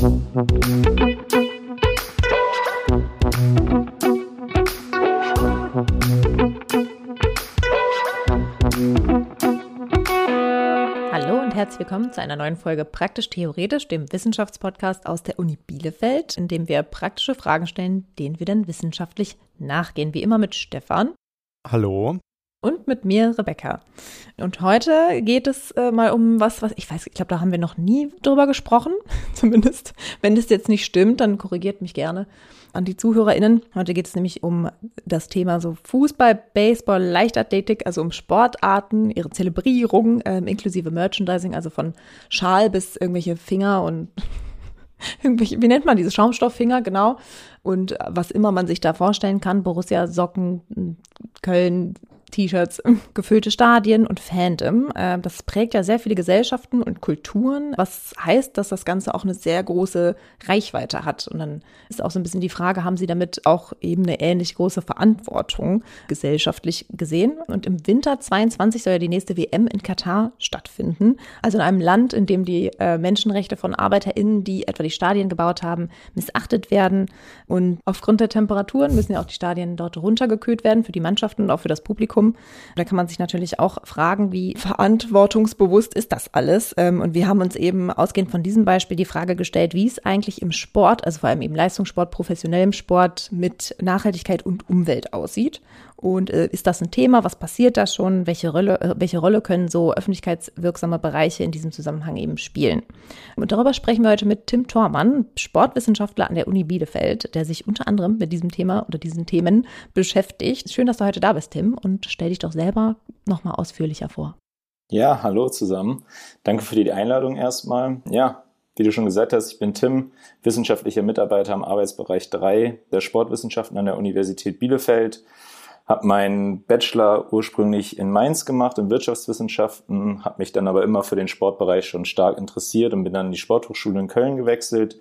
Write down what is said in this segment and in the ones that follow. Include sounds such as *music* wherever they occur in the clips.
Hallo und herzlich willkommen zu einer neuen Folge Praktisch Theoretisch, dem Wissenschaftspodcast aus der Uni Bielefeld, in dem wir praktische Fragen stellen, denen wir dann wissenschaftlich nachgehen. Wie immer mit Stefan. Hallo und mit mir Rebecca. Und heute geht es äh, mal um was, was ich weiß, ich glaube, da haben wir noch nie drüber gesprochen, *laughs* zumindest. Wenn das jetzt nicht stimmt, dann korrigiert mich gerne an die ZuhörerInnen. Heute geht es nämlich um das Thema so Fußball, Baseball, Leichtathletik, also um Sportarten, ihre Zelebrierung, äh, inklusive Merchandising, also von Schal bis irgendwelche Finger und *laughs* irgendwelche, wie nennt man diese Schaumstofffinger, genau. Und was immer man sich da vorstellen kann, Borussia, Socken, Köln, T-Shirts, gefüllte Stadien und Fandom. Äh, das prägt ja sehr viele Gesellschaften und Kulturen, was heißt, dass das Ganze auch eine sehr große Reichweite hat. Und dann ist auch so ein bisschen die Frage, haben Sie damit auch eben eine ähnlich große Verantwortung gesellschaftlich gesehen? Und im Winter 22 soll ja die nächste WM in Katar stattfinden. Also in einem Land, in dem die äh, Menschenrechte von ArbeiterInnen, die etwa die Stadien gebaut haben, missachtet werden. Und aufgrund der Temperaturen müssen ja auch die Stadien dort runtergekühlt werden für die Mannschaften und auch für das Publikum. Publikum. Da kann man sich natürlich auch fragen, wie verantwortungsbewusst ist das alles? Ähm, und wir haben uns eben ausgehend von diesem Beispiel die Frage gestellt, wie es eigentlich im Sport, also vor allem im Leistungssport, professionellem Sport mit Nachhaltigkeit und Umwelt aussieht. Und äh, ist das ein Thema? Was passiert da schon? Welche Rolle, äh, welche Rolle können so öffentlichkeitswirksame Bereiche in diesem Zusammenhang eben spielen? Und darüber sprechen wir heute mit Tim Thormann, Sportwissenschaftler an der Uni Bielefeld, der sich unter anderem mit diesem Thema oder diesen Themen beschäftigt. Schön, dass du heute da bist, Tim, und stell dich doch selber nochmal ausführlicher vor. Ja, hallo zusammen. Danke für die Einladung erstmal. Ja, wie du schon gesagt hast, ich bin Tim, wissenschaftlicher Mitarbeiter im Arbeitsbereich 3 der Sportwissenschaften an der Universität Bielefeld habe meinen Bachelor ursprünglich in Mainz gemacht, in Wirtschaftswissenschaften, habe mich dann aber immer für den Sportbereich schon stark interessiert und bin dann in die Sporthochschule in Köln gewechselt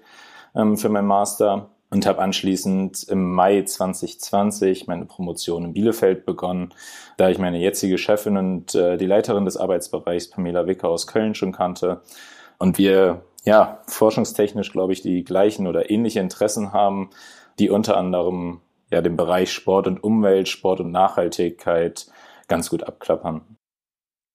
ähm, für meinen Master und habe anschließend im Mai 2020 meine Promotion in Bielefeld begonnen, da ich meine jetzige Chefin und äh, die Leiterin des Arbeitsbereichs Pamela Wicker aus Köln schon kannte. Und wir ja forschungstechnisch glaube ich die gleichen oder ähnliche Interessen haben, die unter anderem ja den Bereich Sport und Umwelt, Sport und Nachhaltigkeit ganz gut abklappern.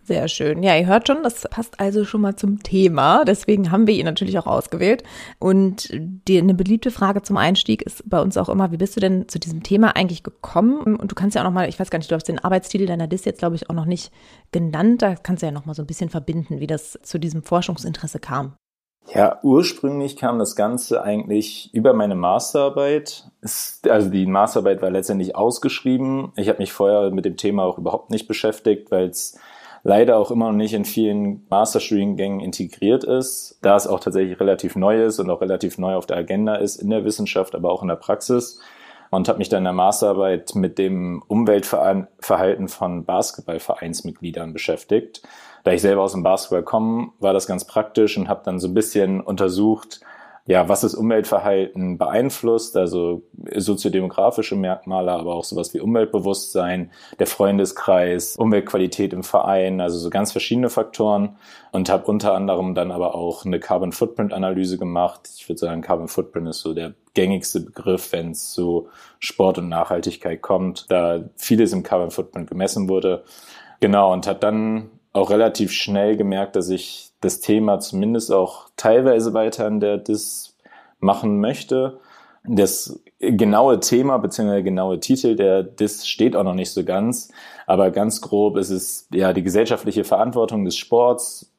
Sehr schön. Ja, ihr hört schon, das passt also schon mal zum Thema. Deswegen haben wir ihn natürlich auch ausgewählt. Und die, eine beliebte Frage zum Einstieg ist bei uns auch immer, wie bist du denn zu diesem Thema eigentlich gekommen? Und du kannst ja auch noch mal, ich weiß gar nicht, du hast den Arbeitstitel deiner DIS jetzt, glaube ich, auch noch nicht genannt. Da kannst du ja noch mal so ein bisschen verbinden, wie das zu diesem Forschungsinteresse kam. Ja, ursprünglich kam das Ganze eigentlich über meine Masterarbeit. also die Masterarbeit war letztendlich ausgeschrieben. Ich habe mich vorher mit dem Thema auch überhaupt nicht beschäftigt, weil es leider auch immer noch nicht in vielen Masterstudiengängen integriert ist, da es auch tatsächlich relativ neu ist und auch relativ neu auf der Agenda ist in der Wissenschaft, aber auch in der Praxis. Und habe mich dann in der Masterarbeit mit dem Umweltverhalten von Basketballvereinsmitgliedern beschäftigt da ich selber aus dem Basketball komme, war das ganz praktisch und habe dann so ein bisschen untersucht, ja, was das Umweltverhalten beeinflusst, also soziodemografische Merkmale, aber auch sowas wie Umweltbewusstsein, der Freundeskreis, Umweltqualität im Verein, also so ganz verschiedene Faktoren und habe unter anderem dann aber auch eine Carbon Footprint Analyse gemacht. Ich würde sagen, Carbon Footprint ist so der gängigste Begriff, wenn es zu Sport und Nachhaltigkeit kommt, da vieles im Carbon Footprint gemessen wurde. Genau, und hat dann auch relativ schnell gemerkt, dass ich das Thema zumindest auch teilweise weiter in der DIS machen möchte. Das genaue Thema bzw. genaue Titel der DIS steht auch noch nicht so ganz, aber ganz grob ist es ja die gesellschaftliche Verantwortung des Sports,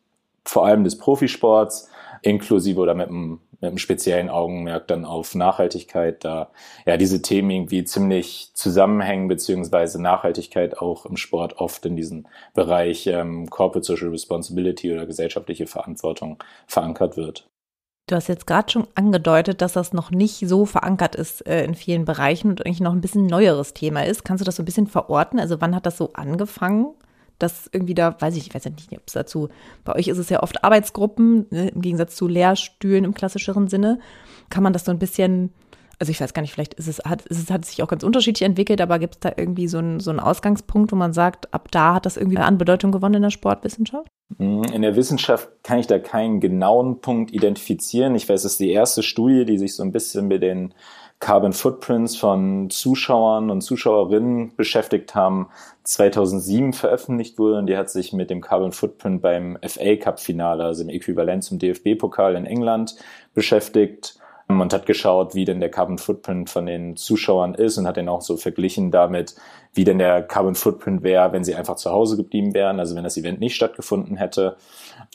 vor allem des Profisports, inklusive oder mit einem mit einem speziellen Augenmerk dann auf Nachhaltigkeit, da ja diese Themen irgendwie ziemlich zusammenhängen, beziehungsweise Nachhaltigkeit auch im Sport oft in diesen Bereich ähm, Corporate Social Responsibility oder gesellschaftliche Verantwortung verankert wird. Du hast jetzt gerade schon angedeutet, dass das noch nicht so verankert ist äh, in vielen Bereichen und eigentlich noch ein bisschen neueres Thema ist. Kannst du das so ein bisschen verorten? Also wann hat das so angefangen? Dass irgendwie da, weiß ich, ich weiß ja nicht, ob es dazu, bei euch ist es ja oft Arbeitsgruppen, ne, im Gegensatz zu Lehrstühlen im klassischeren Sinne. Kann man das so ein bisschen Also ich weiß gar nicht, vielleicht ist es, hat, ist es hat sich auch ganz unterschiedlich entwickelt, aber gibt es da irgendwie so einen, so einen Ausgangspunkt, wo man sagt, ab da hat das irgendwie an Bedeutung gewonnen in der Sportwissenschaft? Hm, in der Wissenschaft kann ich da keinen genauen Punkt identifizieren. Ich weiß, es ist die erste Studie, die sich so ein bisschen mit den Carbon Footprints von Zuschauern und Zuschauerinnen beschäftigt haben, 2007 veröffentlicht wurde und die hat sich mit dem Carbon Footprint beim FA Cup Finale, also im Äquivalent zum DFB-Pokal in England beschäftigt und hat geschaut, wie denn der Carbon Footprint von den Zuschauern ist und hat den auch so verglichen damit, wie denn der Carbon Footprint wäre, wenn sie einfach zu Hause geblieben wären, also wenn das Event nicht stattgefunden hätte.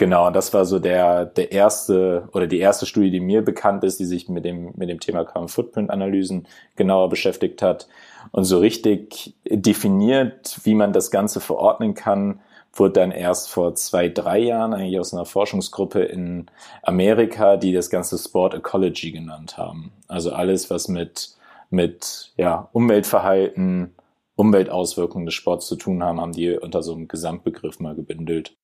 Genau, und das war so der, der erste oder die erste Studie, die mir bekannt ist, die sich mit dem, mit dem Thema Carbon Footprint Analysen genauer beschäftigt hat. Und so richtig definiert, wie man das Ganze verordnen kann, wurde dann erst vor zwei, drei Jahren eigentlich aus einer Forschungsgruppe in Amerika, die das ganze Sport Ecology genannt haben. Also alles, was mit, mit ja, Umweltverhalten, Umweltauswirkungen des Sports zu tun haben, haben die unter so einem Gesamtbegriff mal gebündelt.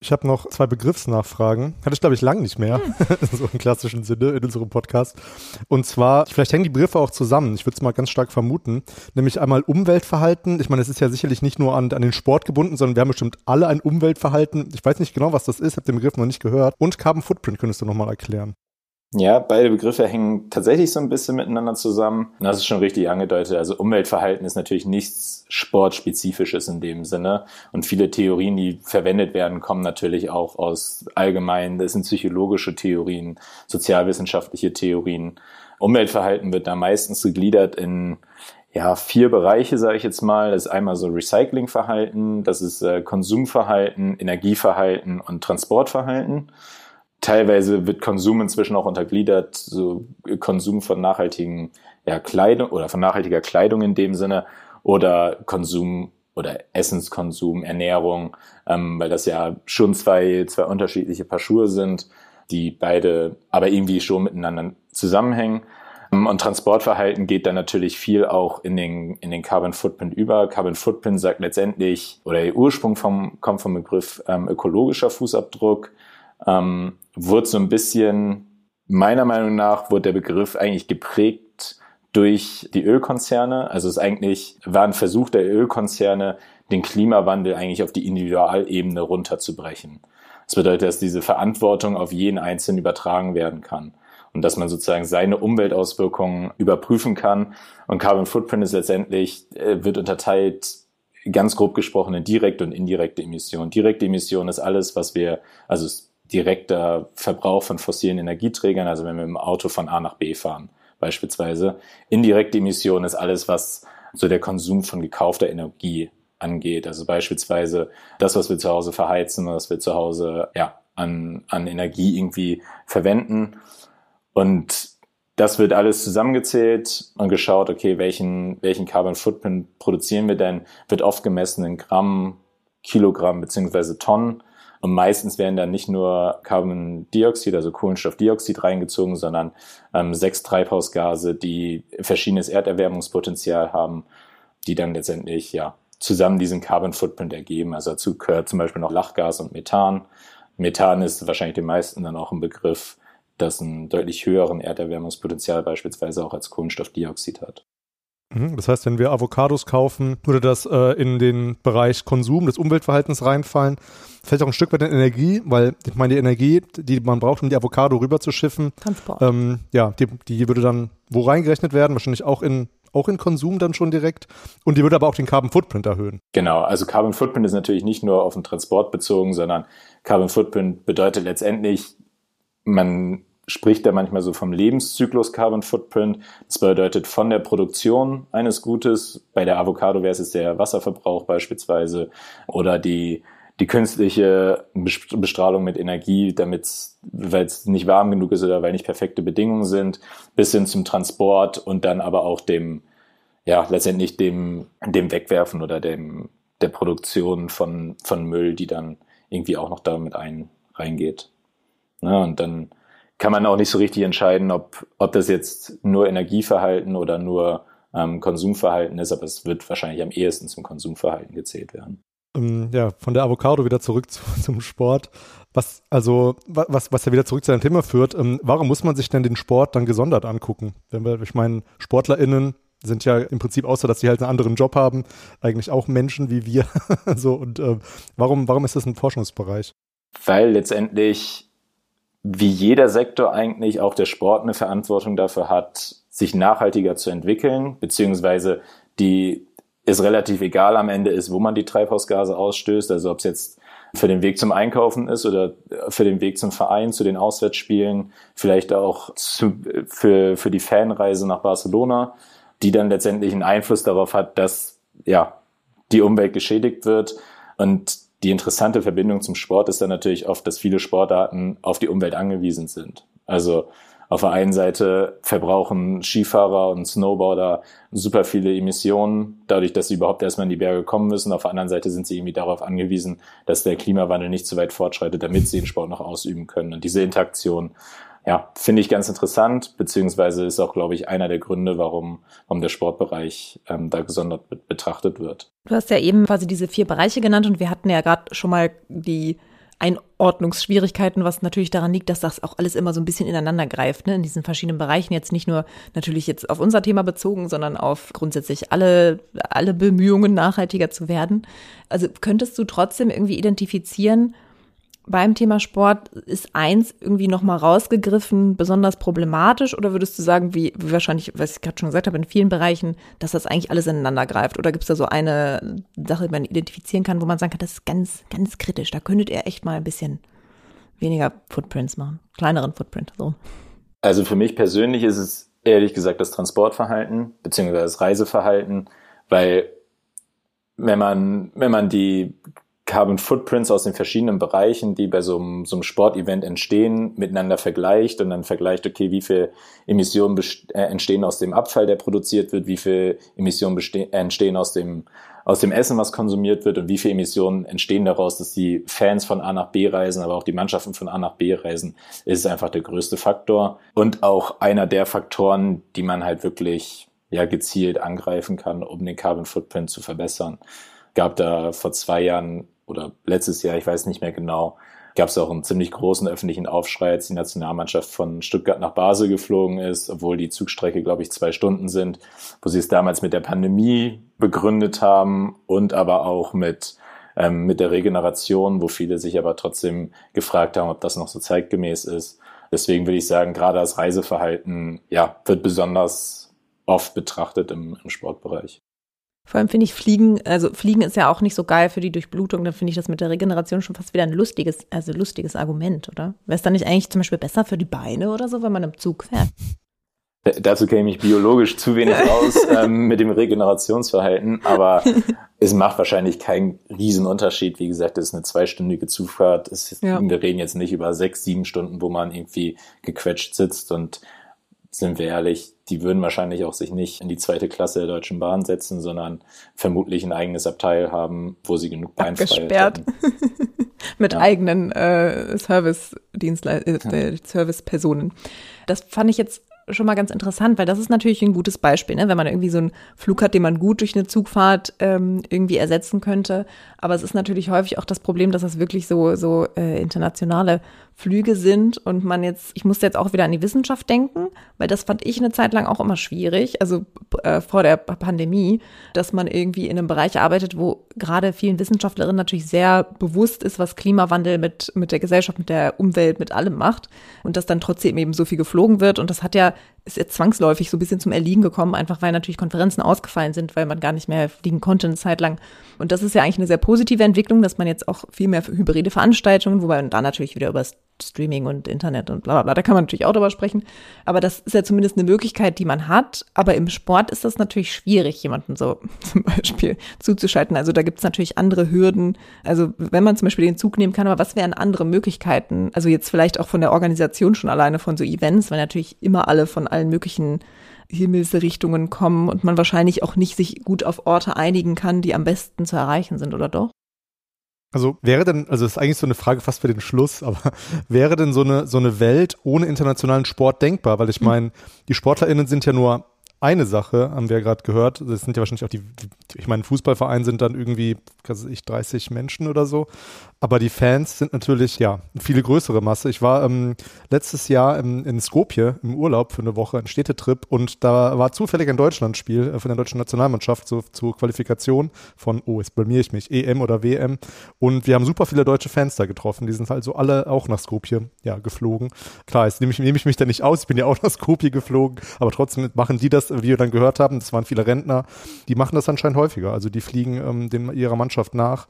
Ich habe noch zwei Begriffsnachfragen. Hatte ich, glaube ich, lang nicht mehr, hm. *laughs* so im klassischen Sinne in unserem Podcast. Und zwar, vielleicht hängen die Begriffe auch zusammen. Ich würde es mal ganz stark vermuten. Nämlich einmal Umweltverhalten. Ich meine, es ist ja sicherlich nicht nur an, an den Sport gebunden, sondern wir haben bestimmt alle ein Umweltverhalten. Ich weiß nicht genau, was das ist, habe den Begriff noch nicht gehört. Und Carbon Footprint könntest du nochmal erklären. Ja, beide Begriffe hängen tatsächlich so ein bisschen miteinander zusammen. Das ist schon richtig angedeutet. Also Umweltverhalten ist natürlich nichts Sportspezifisches in dem Sinne. Und viele Theorien, die verwendet werden, kommen natürlich auch aus allgemein, das sind psychologische Theorien, sozialwissenschaftliche Theorien. Umweltverhalten wird da meistens gegliedert in ja, vier Bereiche, sage ich jetzt mal. Das ist einmal so Recyclingverhalten, das ist äh, Konsumverhalten, Energieverhalten und Transportverhalten. Teilweise wird Konsum inzwischen auch untergliedert, so Konsum von nachhaltigen ja, Kleidung oder von nachhaltiger Kleidung in dem Sinne oder Konsum oder Essenskonsum, Ernährung, ähm, weil das ja schon zwei, zwei unterschiedliche Paar Schuhe sind, die beide aber irgendwie schon miteinander zusammenhängen. Ähm, und Transportverhalten geht dann natürlich viel auch in den, in den Carbon Footprint über. Carbon Footprint sagt letztendlich, oder der Ursprung vom, kommt vom Begriff ähm, ökologischer Fußabdruck ähm, wurde so ein bisschen, meiner Meinung nach, wurde der Begriff eigentlich geprägt durch die Ölkonzerne. Also es eigentlich war ein Versuch der Ölkonzerne, den Klimawandel eigentlich auf die Individualebene runterzubrechen. Das bedeutet, dass diese Verantwortung auf jeden Einzelnen übertragen werden kann und dass man sozusagen seine Umweltauswirkungen überprüfen kann. Und Carbon Footprint ist letztendlich, äh, wird unterteilt ganz grob gesprochen in direkte und indirekte Emissionen. Direkte Emission ist alles, was wir, also direkter Verbrauch von fossilen Energieträgern, also wenn wir im Auto von A nach B fahren beispielsweise. Indirekte Emission ist alles, was so der Konsum von gekaufter Energie angeht. Also beispielsweise das, was wir zu Hause verheizen, was wir zu Hause ja, an, an Energie irgendwie verwenden. Und das wird alles zusammengezählt und geschaut, okay, welchen, welchen Carbon Footprint produzieren wir denn? Wird oft gemessen in Gramm, Kilogramm beziehungsweise Tonnen. Und meistens werden dann nicht nur Carbondioxid, also Kohlenstoffdioxid reingezogen, sondern ähm, sechs Treibhausgase, die verschiedenes Erderwärmungspotenzial haben, die dann letztendlich ja zusammen diesen Carbon Footprint ergeben. Also dazu gehört zum Beispiel noch Lachgas und Methan. Methan ist wahrscheinlich den meisten dann auch ein Begriff, das einen deutlich höheren Erderwärmungspotenzial beispielsweise auch als Kohlenstoffdioxid hat. Mhm, das heißt, wenn wir Avocados kaufen, würde das äh, in den Bereich Konsum des Umweltverhaltens reinfallen. Vielleicht auch ein Stück weit in Energie, weil ich meine, die Energie, die man braucht, um die Avocado rüberzuschiffen, Transport. Ähm, ja, die, die würde dann wo reingerechnet werden? Wahrscheinlich auch in auch in Konsum dann schon direkt. Und die würde aber auch den Carbon Footprint erhöhen. Genau, also Carbon Footprint ist natürlich nicht nur auf den Transport bezogen, sondern Carbon Footprint bedeutet letztendlich, man spricht er manchmal so vom Lebenszyklus Carbon Footprint. Das bedeutet von der Produktion eines Gutes, bei der Avocado wäre es der Wasserverbrauch beispielsweise oder die, die künstliche Bestrahlung mit Energie, damit weil es nicht warm genug ist oder weil nicht perfekte Bedingungen sind, bis hin zum Transport und dann aber auch dem, ja, letztendlich dem, dem Wegwerfen oder dem, der Produktion von, von Müll, die dann irgendwie auch noch damit ein, reingeht. Ja, und dann kann man auch nicht so richtig entscheiden, ob, ob das jetzt nur Energieverhalten oder nur ähm, Konsumverhalten ist, aber es wird wahrscheinlich am ehesten zum Konsumverhalten gezählt werden. Ähm, ja, von der Avocado wieder zurück *laughs* zu, zum Sport. Was, also, was, was ja wieder zurück zu deinem Thema führt, ähm, warum muss man sich denn den Sport dann gesondert angucken? Wenn wir, ich meine, SportlerInnen sind ja im Prinzip, außer dass sie halt einen anderen Job haben, eigentlich auch Menschen wie wir. *laughs* so, und äh, warum, warum ist das ein Forschungsbereich? Weil letztendlich, wie jeder Sektor eigentlich, auch der Sport eine Verantwortung dafür hat, sich nachhaltiger zu entwickeln, beziehungsweise die es relativ egal am Ende ist, wo man die Treibhausgase ausstößt. Also ob es jetzt für den Weg zum Einkaufen ist oder für den Weg zum Verein, zu den Auswärtsspielen, vielleicht auch zu, für, für die Fanreise nach Barcelona, die dann letztendlich einen Einfluss darauf hat, dass ja die Umwelt geschädigt wird. Und die interessante Verbindung zum Sport ist dann natürlich oft, dass viele Sportarten auf die Umwelt angewiesen sind. Also auf der einen Seite verbrauchen Skifahrer und Snowboarder super viele Emissionen, dadurch, dass sie überhaupt erstmal in die Berge kommen müssen. Auf der anderen Seite sind sie irgendwie darauf angewiesen, dass der Klimawandel nicht zu weit fortschreitet, damit sie den Sport noch ausüben können. Und diese Interaktion ja, finde ich ganz interessant, beziehungsweise ist auch, glaube ich, einer der Gründe, warum, warum der Sportbereich ähm, da gesondert betrachtet wird. Du hast ja eben quasi diese vier Bereiche genannt und wir hatten ja gerade schon mal die Einordnungsschwierigkeiten, was natürlich daran liegt, dass das auch alles immer so ein bisschen ineinander greift, ne? in diesen verschiedenen Bereichen. Jetzt nicht nur natürlich jetzt auf unser Thema bezogen, sondern auf grundsätzlich alle, alle Bemühungen, nachhaltiger zu werden. Also könntest du trotzdem irgendwie identifizieren, beim Thema Sport ist eins irgendwie nochmal rausgegriffen, besonders problematisch? Oder würdest du sagen, wie, wie wahrscheinlich, was ich gerade schon gesagt habe, in vielen Bereichen, dass das eigentlich alles ineinander greift? Oder gibt es da so eine Sache, die man identifizieren kann, wo man sagen kann, das ist ganz, ganz kritisch. Da könntet ihr echt mal ein bisschen weniger Footprints machen, kleineren Footprint, so. Also für mich persönlich ist es ehrlich gesagt das Transportverhalten, beziehungsweise das Reiseverhalten, weil wenn man, wenn man die Carbon Footprints aus den verschiedenen Bereichen, die bei so einem, so einem Sportevent entstehen, miteinander vergleicht und dann vergleicht, okay, wie viel Emissionen äh, entstehen aus dem Abfall, der produziert wird, wie viel Emissionen entstehen aus dem, aus dem Essen, was konsumiert wird und wie viel Emissionen entstehen daraus, dass die Fans von A nach B reisen, aber auch die Mannschaften von A nach B reisen, ist einfach der größte Faktor und auch einer der Faktoren, die man halt wirklich ja gezielt angreifen kann, um den Carbon Footprint zu verbessern. Gab da vor zwei Jahren oder letztes Jahr, ich weiß nicht mehr genau, gab es auch einen ziemlich großen öffentlichen Aufschrei, als die Nationalmannschaft von Stuttgart nach Basel geflogen ist, obwohl die Zugstrecke, glaube ich, zwei Stunden sind, wo sie es damals mit der Pandemie begründet haben und aber auch mit, ähm, mit der Regeneration, wo viele sich aber trotzdem gefragt haben, ob das noch so zeitgemäß ist. Deswegen würde ich sagen, gerade das Reiseverhalten ja, wird besonders oft betrachtet im, im Sportbereich. Vor allem finde ich Fliegen, also Fliegen ist ja auch nicht so geil für die Durchblutung, dann finde ich das mit der Regeneration schon fast wieder ein lustiges, also lustiges Argument, oder? Wäre es dann nicht eigentlich zum Beispiel besser für die Beine oder so, wenn man im Zug fährt? Dazu kenne ich mich biologisch zu wenig aus *laughs* ähm, mit dem Regenerationsverhalten, aber es macht wahrscheinlich keinen Riesenunterschied. Wie gesagt, es ist eine zweistündige Zufahrt. Ist, ja. Wir reden jetzt nicht über sechs, sieben Stunden, wo man irgendwie gequetscht sitzt und sind wir ehrlich, die würden wahrscheinlich auch sich nicht in die zweite Klasse der Deutschen Bahn setzen, sondern vermutlich ein eigenes Abteil haben, wo sie genug Beinfreiheit haben. *laughs* Mit ja. eigenen äh, Service-Dienstleistern, äh, Service-Personen. Das fand ich jetzt schon mal ganz interessant, weil das ist natürlich ein gutes Beispiel, ne? wenn man irgendwie so einen Flug hat, den man gut durch eine Zugfahrt ähm, irgendwie ersetzen könnte. Aber es ist natürlich häufig auch das Problem, dass das wirklich so, so äh, internationale Flüge sind und man jetzt, ich musste jetzt auch wieder an die Wissenschaft denken, weil das fand ich eine Zeit lang auch immer schwierig, also äh, vor der Pandemie, dass man irgendwie in einem Bereich arbeitet, wo gerade vielen Wissenschaftlerinnen natürlich sehr bewusst ist, was Klimawandel mit, mit der Gesellschaft, mit der Umwelt, mit allem macht und dass dann trotzdem eben so viel geflogen wird und das hat ja ist jetzt zwangsläufig so ein bisschen zum Erliegen gekommen, einfach weil natürlich Konferenzen ausgefallen sind, weil man gar nicht mehr fliegen konnte eine Zeit lang. Und das ist ja eigentlich eine sehr positive Entwicklung, dass man jetzt auch viel mehr hybride Veranstaltungen, wobei man da natürlich wieder über Streaming und Internet und bla bla bla, da kann man natürlich auch drüber sprechen. Aber das ist ja zumindest eine Möglichkeit, die man hat. Aber im Sport ist das natürlich schwierig, jemanden so *laughs* zum Beispiel zuzuschalten. Also da gibt es natürlich andere Hürden. Also wenn man zum Beispiel den Zug nehmen kann, aber was wären andere Möglichkeiten? Also jetzt vielleicht auch von der Organisation schon alleine von so Events, weil natürlich immer alle von allen möglichen Himmelsrichtungen kommen und man wahrscheinlich auch nicht sich gut auf Orte einigen kann, die am besten zu erreichen sind, oder doch? Also wäre denn, also das ist eigentlich so eine Frage fast für den Schluss, *laughs* aber wäre denn so eine, so eine Welt ohne internationalen Sport denkbar? Weil ich hm. meine, die SportlerInnen sind ja nur eine Sache, haben wir ja gerade gehört, das sind ja wahrscheinlich auch die, die ich meine, Fußballverein sind dann irgendwie, was weiß ich, 30 Menschen oder so. Aber die Fans sind natürlich, ja, eine viel größere Masse. Ich war ähm, letztes Jahr im, in Skopje im Urlaub für eine Woche, ein Städtetrip und da war zufällig ein Deutschlandspiel äh, von der deutschen Nationalmannschaft so, zur Qualifikation von, oh, jetzt blamier ich mich, EM oder WM. Und wir haben super viele deutsche Fans da getroffen. Die sind halt so alle auch nach Skopje, ja, geflogen. Klar, jetzt nehme ich, nehme ich mich da nicht aus, ich bin ja auch *laughs* nach Skopje geflogen, aber trotzdem machen die das, wie wir dann gehört haben, das waren viele Rentner, die machen das anscheinend häufiger. Also die fliegen ähm, den, ihrer Mannschaft nach.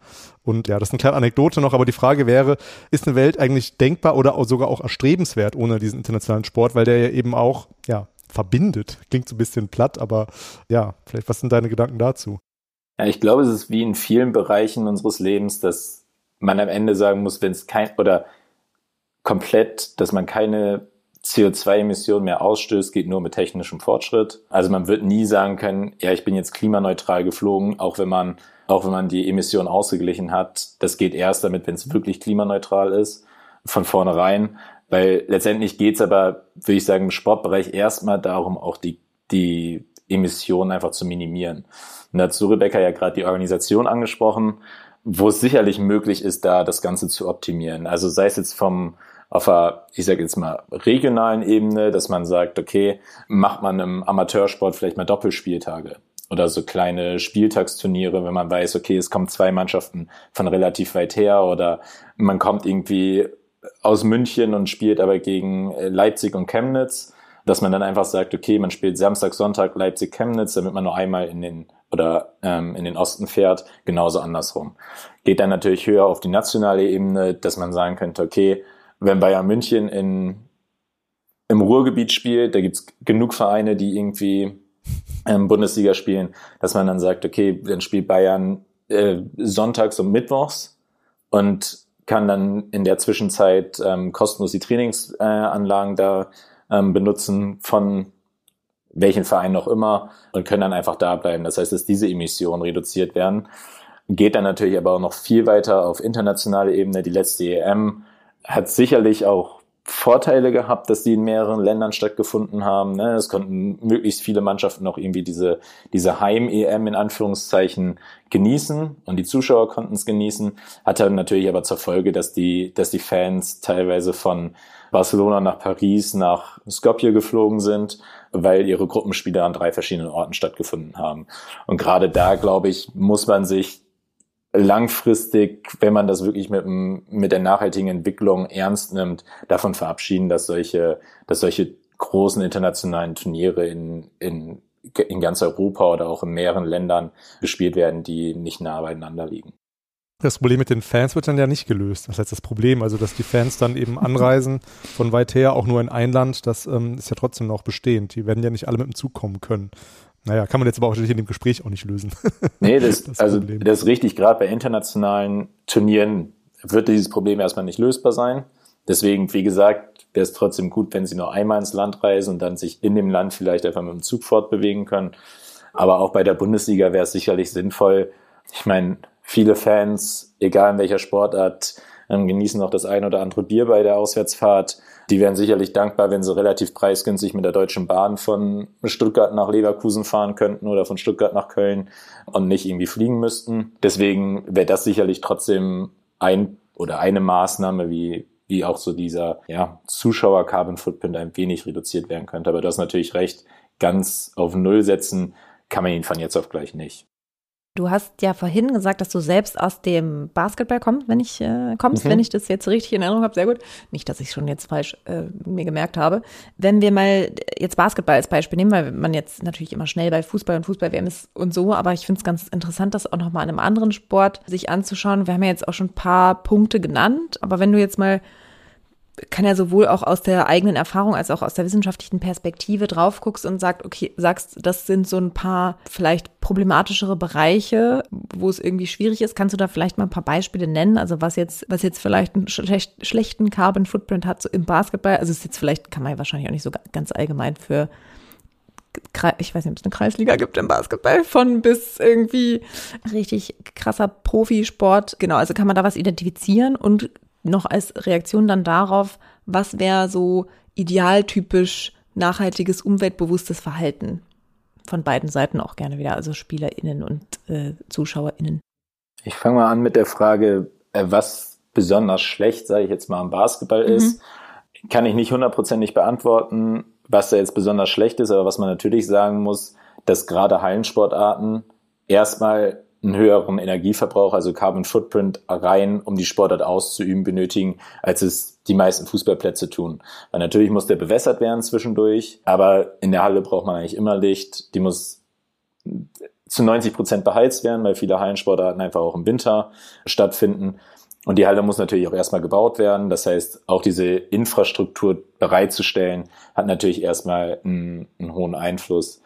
Und ja, das ist eine kleine Anekdote noch, aber die Frage wäre, ist eine Welt eigentlich denkbar oder auch sogar auch erstrebenswert ohne diesen internationalen Sport, weil der ja eben auch, ja, verbindet. Klingt so ein bisschen platt, aber ja, vielleicht, was sind deine Gedanken dazu? Ja, ich glaube, es ist wie in vielen Bereichen unseres Lebens, dass man am Ende sagen muss, wenn es kein, oder komplett, dass man keine CO2-Emissionen mehr ausstößt, geht nur mit technischem Fortschritt. Also man wird nie sagen können, ja, ich bin jetzt klimaneutral geflogen, auch wenn man auch wenn man die Emissionen ausgeglichen hat. Das geht erst damit, wenn es wirklich klimaneutral ist, von vornherein. Weil letztendlich geht es aber, würde ich sagen, im Sportbereich erstmal darum, auch die, die Emissionen einfach zu minimieren. Und da hat Rebecca ja gerade die Organisation angesprochen, wo es sicherlich möglich ist, da das Ganze zu optimieren. Also sei es jetzt vom auf einer, ich sage jetzt mal, regionalen Ebene, dass man sagt, okay, macht man im Amateursport vielleicht mal Doppelspieltage oder so kleine Spieltagsturniere, wenn man weiß, okay, es kommen zwei Mannschaften von relativ weit her oder man kommt irgendwie aus München und spielt aber gegen äh, Leipzig und Chemnitz, dass man dann einfach sagt, okay, man spielt Samstag, Sonntag Leipzig, Chemnitz, damit man nur einmal in den oder ähm, in den Osten fährt, genauso andersrum. Geht dann natürlich höher auf die nationale Ebene, dass man sagen könnte, okay, wenn Bayern München in, im Ruhrgebiet spielt, da gibt's genug Vereine, die irgendwie ähm, Bundesliga spielen, dass man dann sagt, okay, dann spielt Bayern äh, sonntags und mittwochs und kann dann in der Zwischenzeit ähm, kostenlos die Trainingsanlagen äh, da ähm, benutzen von welchen Verein noch immer und können dann einfach da bleiben. Das heißt, dass diese Emissionen reduziert werden. Geht dann natürlich aber auch noch viel weiter auf internationale Ebene. Die letzte EM hat sicherlich auch Vorteile gehabt, dass die in mehreren Ländern stattgefunden haben. Ne? Es konnten möglichst viele Mannschaften noch irgendwie diese, diese Heim-EM in Anführungszeichen genießen und die Zuschauer konnten es genießen. Hatte natürlich aber zur Folge, dass die, dass die Fans teilweise von Barcelona nach Paris, nach Skopje geflogen sind, weil ihre Gruppenspiele an drei verschiedenen Orten stattgefunden haben. Und gerade da, glaube ich, muss man sich langfristig, wenn man das wirklich mit, mit der nachhaltigen Entwicklung ernst nimmt, davon verabschieden, dass solche, dass solche großen internationalen Turniere in, in, in ganz Europa oder auch in mehreren Ländern gespielt werden, die nicht nah beieinander liegen. Das Problem mit den Fans wird dann ja nicht gelöst. Das heißt, das Problem, also dass die Fans dann eben *laughs* anreisen von weit her, auch nur in ein Land, das ähm, ist ja trotzdem noch bestehend. Die werden ja nicht alle mit dem Zug kommen können. Naja, kann man jetzt aber auch in dem Gespräch auch nicht lösen. *laughs* nee, das, *laughs* das also Problem. das ist richtig. Gerade bei internationalen Turnieren wird dieses Problem erstmal nicht lösbar sein. Deswegen, wie gesagt, wäre es trotzdem gut, wenn sie nur einmal ins Land reisen und dann sich in dem Land vielleicht einfach mit dem Zug fortbewegen können. Aber auch bei der Bundesliga wäre es sicherlich sinnvoll. Ich meine, viele Fans, egal in welcher Sportart, ähm, genießen auch das ein oder andere Bier bei der Auswärtsfahrt. Die wären sicherlich dankbar, wenn sie relativ preisgünstig mit der Deutschen Bahn von Stuttgart nach Leverkusen fahren könnten oder von Stuttgart nach Köln und nicht irgendwie fliegen müssten. Deswegen wäre das sicherlich trotzdem ein oder eine Maßnahme, wie wie auch so dieser ja, Zuschauer Carbon Footprint ein wenig reduziert werden könnte. Aber du hast natürlich recht, ganz auf Null setzen kann man ihn von jetzt auf gleich nicht. Du hast ja vorhin gesagt, dass du selbst aus dem Basketball kommst, wenn ich äh, kommst, mhm. wenn ich das jetzt richtig in Erinnerung habe. Sehr gut. Nicht, dass ich schon jetzt falsch äh, mir gemerkt habe. Wenn wir mal jetzt Basketball als Beispiel nehmen, weil man jetzt natürlich immer schnell bei Fußball und Fußball-WM ist und so, aber ich finde es ganz interessant, das auch nochmal an einem anderen Sport sich anzuschauen. Wir haben ja jetzt auch schon ein paar Punkte genannt, aber wenn du jetzt mal kann ja sowohl auch aus der eigenen Erfahrung als auch aus der wissenschaftlichen Perspektive drauf guckst und sagt, okay, sagst, das sind so ein paar vielleicht problematischere Bereiche, wo es irgendwie schwierig ist. Kannst du da vielleicht mal ein paar Beispiele nennen? Also was jetzt, was jetzt vielleicht einen schlecht, schlechten Carbon Footprint hat so im Basketball? Also ist jetzt vielleicht, kann man ja wahrscheinlich auch nicht so ganz allgemein für ich weiß nicht, ob es eine Kreisliga gibt im Basketball, von bis irgendwie richtig krasser Profisport. Genau, also kann man da was identifizieren und noch als Reaktion dann darauf, was wäre so idealtypisch nachhaltiges, umweltbewusstes Verhalten? von beiden Seiten auch gerne wieder, also SpielerInnen und äh, ZuschauerInnen. Ich fange mal an mit der Frage, äh, was besonders schlecht, sage ich jetzt mal, am Basketball mhm. ist. Kann ich nicht hundertprozentig beantworten, was da jetzt besonders schlecht ist, aber was man natürlich sagen muss, dass gerade Hallensportarten erstmal einen höheren Energieverbrauch, also Carbon Footprint rein, um die Sportart auszuüben, benötigen, als es die meisten Fußballplätze tun. Weil natürlich muss der bewässert werden zwischendurch, aber in der Halle braucht man eigentlich immer Licht. Die muss zu 90 Prozent beheizt werden, weil viele Hallensportarten einfach auch im Winter stattfinden. Und die Halle muss natürlich auch erstmal gebaut werden. Das heißt, auch diese Infrastruktur bereitzustellen, hat natürlich erstmal einen, einen hohen Einfluss.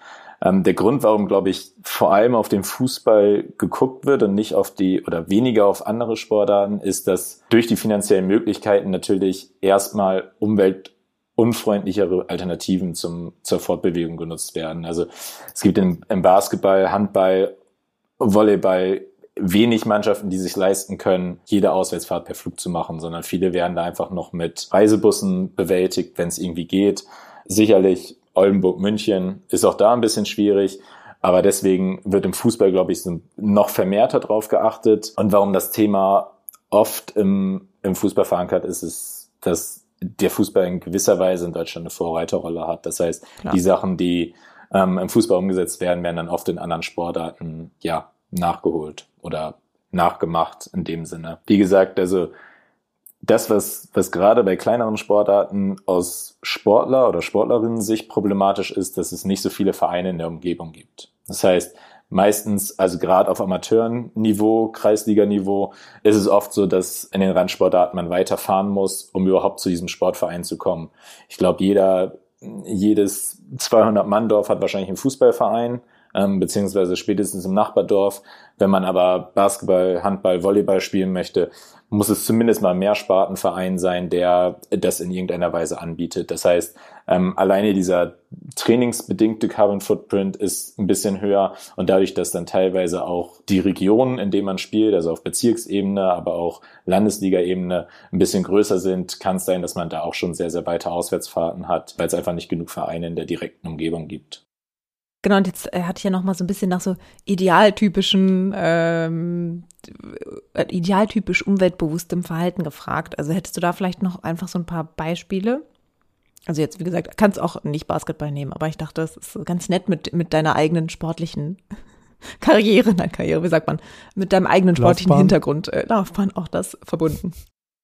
Ähm, der Grund, warum, glaube ich, vor allem auf den Fußball geguckt wird und nicht auf die oder weniger auf andere Sportarten, ist, dass durch die finanziellen Möglichkeiten natürlich erstmal umweltunfreundlichere Alternativen zum, zur Fortbewegung genutzt werden. Also es gibt im, im Basketball, Handball, Volleyball wenig Mannschaften, die sich leisten können, jede Auswärtsfahrt per Flug zu machen, sondern viele werden da einfach noch mit Reisebussen bewältigt, wenn es irgendwie geht. Sicherlich Oldenburg, München ist auch da ein bisschen schwierig. Aber deswegen wird im Fußball, glaube ich, noch vermehrter drauf geachtet. Und warum das Thema oft im, im Fußball verankert ist, ist, dass der Fußball in gewisser Weise in Deutschland eine Vorreiterrolle hat. Das heißt, Klar. die Sachen, die ähm, im Fußball umgesetzt werden, werden dann oft in anderen Sportarten ja nachgeholt oder nachgemacht in dem Sinne. Wie gesagt, also das, was, was gerade bei kleineren Sportarten aus Sportler oder Sportlerinnen Sicht problematisch ist, dass es nicht so viele Vereine in der Umgebung gibt. Das heißt, meistens, also gerade auf Amateurniveau, Kreisliganiveau, ist es oft so, dass in den Randsportarten man weiterfahren muss, um überhaupt zu diesem Sportverein zu kommen. Ich glaube, jeder, jedes 200-Mann-Dorf hat wahrscheinlich einen Fußballverein ähm, beziehungsweise spätestens im Nachbardorf. Wenn man aber Basketball, Handball, Volleyball spielen möchte, muss es zumindest mal mehr Spartenverein sein, der das in irgendeiner Weise anbietet. Das heißt, ähm, alleine dieser trainingsbedingte Carbon Footprint ist ein bisschen höher und dadurch, dass dann teilweise auch die Regionen, in denen man spielt, also auf Bezirksebene, aber auch Landesliga-Ebene ein bisschen größer sind, kann es sein, dass man da auch schon sehr, sehr weite Auswärtsfahrten hat, weil es einfach nicht genug Vereine in der direkten Umgebung gibt. Genau, und jetzt äh, hatte ich ja noch mal so ein bisschen nach so idealtypischen, ähm, äh, idealtypisch umweltbewusstem Verhalten gefragt. Also hättest du da vielleicht noch einfach so ein paar Beispiele? Also jetzt, wie gesagt, kannst auch nicht Basketball nehmen, aber ich dachte, das ist ganz nett mit, mit deiner eigenen sportlichen *laughs* Karriere, nein, Karriere, wie sagt man, mit deinem eigenen sportlichen Laufbahn. Hintergrund, äh, Laufbahn, auch das verbunden.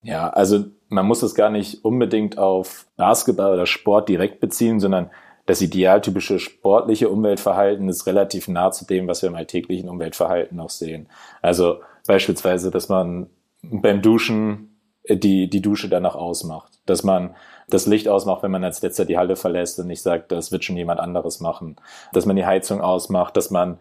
Ja, also man muss es gar nicht unbedingt auf Basketball oder Sport direkt beziehen, sondern das idealtypische sportliche Umweltverhalten ist relativ nah zu dem, was wir im alltäglichen Umweltverhalten auch sehen. Also beispielsweise, dass man beim Duschen die, die Dusche danach ausmacht, dass man das Licht ausmacht, wenn man als letzter die Halle verlässt und nicht sagt, das wird schon jemand anderes machen, dass man die Heizung ausmacht, dass man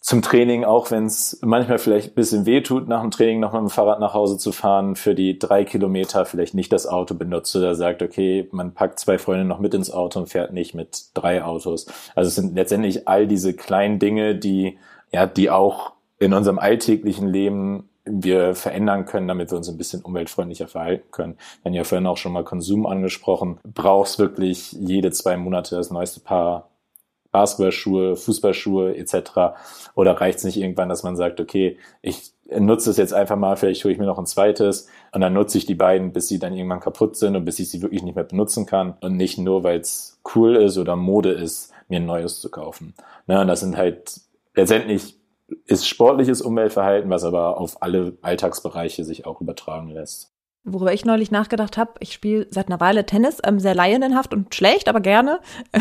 zum Training, auch wenn es manchmal vielleicht ein bisschen weh tut, nach dem Training nochmal mit dem Fahrrad nach Hause zu fahren, für die drei Kilometer vielleicht nicht das Auto benutzt oder sagt, okay, man packt zwei Freunde noch mit ins Auto und fährt nicht mit drei Autos. Also es sind letztendlich all diese kleinen Dinge, die, ja, die auch in unserem alltäglichen Leben wir verändern können, damit wir uns ein bisschen umweltfreundlicher verhalten können. Wenn ja vorhin auch schon mal Konsum angesprochen, brauchst wirklich jede zwei Monate das neueste Paar Basketballschuhe, Fußballschuhe etc. Oder reicht es nicht irgendwann, dass man sagt, okay, ich nutze es jetzt einfach mal, vielleicht hole ich mir noch ein zweites und dann nutze ich die beiden, bis sie dann irgendwann kaputt sind und bis ich sie wirklich nicht mehr benutzen kann und nicht nur, weil es cool ist oder Mode ist, mir ein neues zu kaufen. Ne, und das sind halt letztendlich ist sportliches Umweltverhalten, was aber auf alle Alltagsbereiche sich auch übertragen lässt. Worüber ich neulich nachgedacht habe, ich spiele seit einer Weile Tennis, ähm, sehr laienhaft und schlecht, aber gerne. *laughs*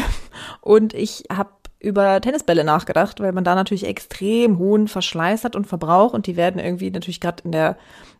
Und ich habe über Tennisbälle nachgedacht, weil man da natürlich extrem hohen Verschleiß hat und Verbrauch und die werden irgendwie natürlich gerade in der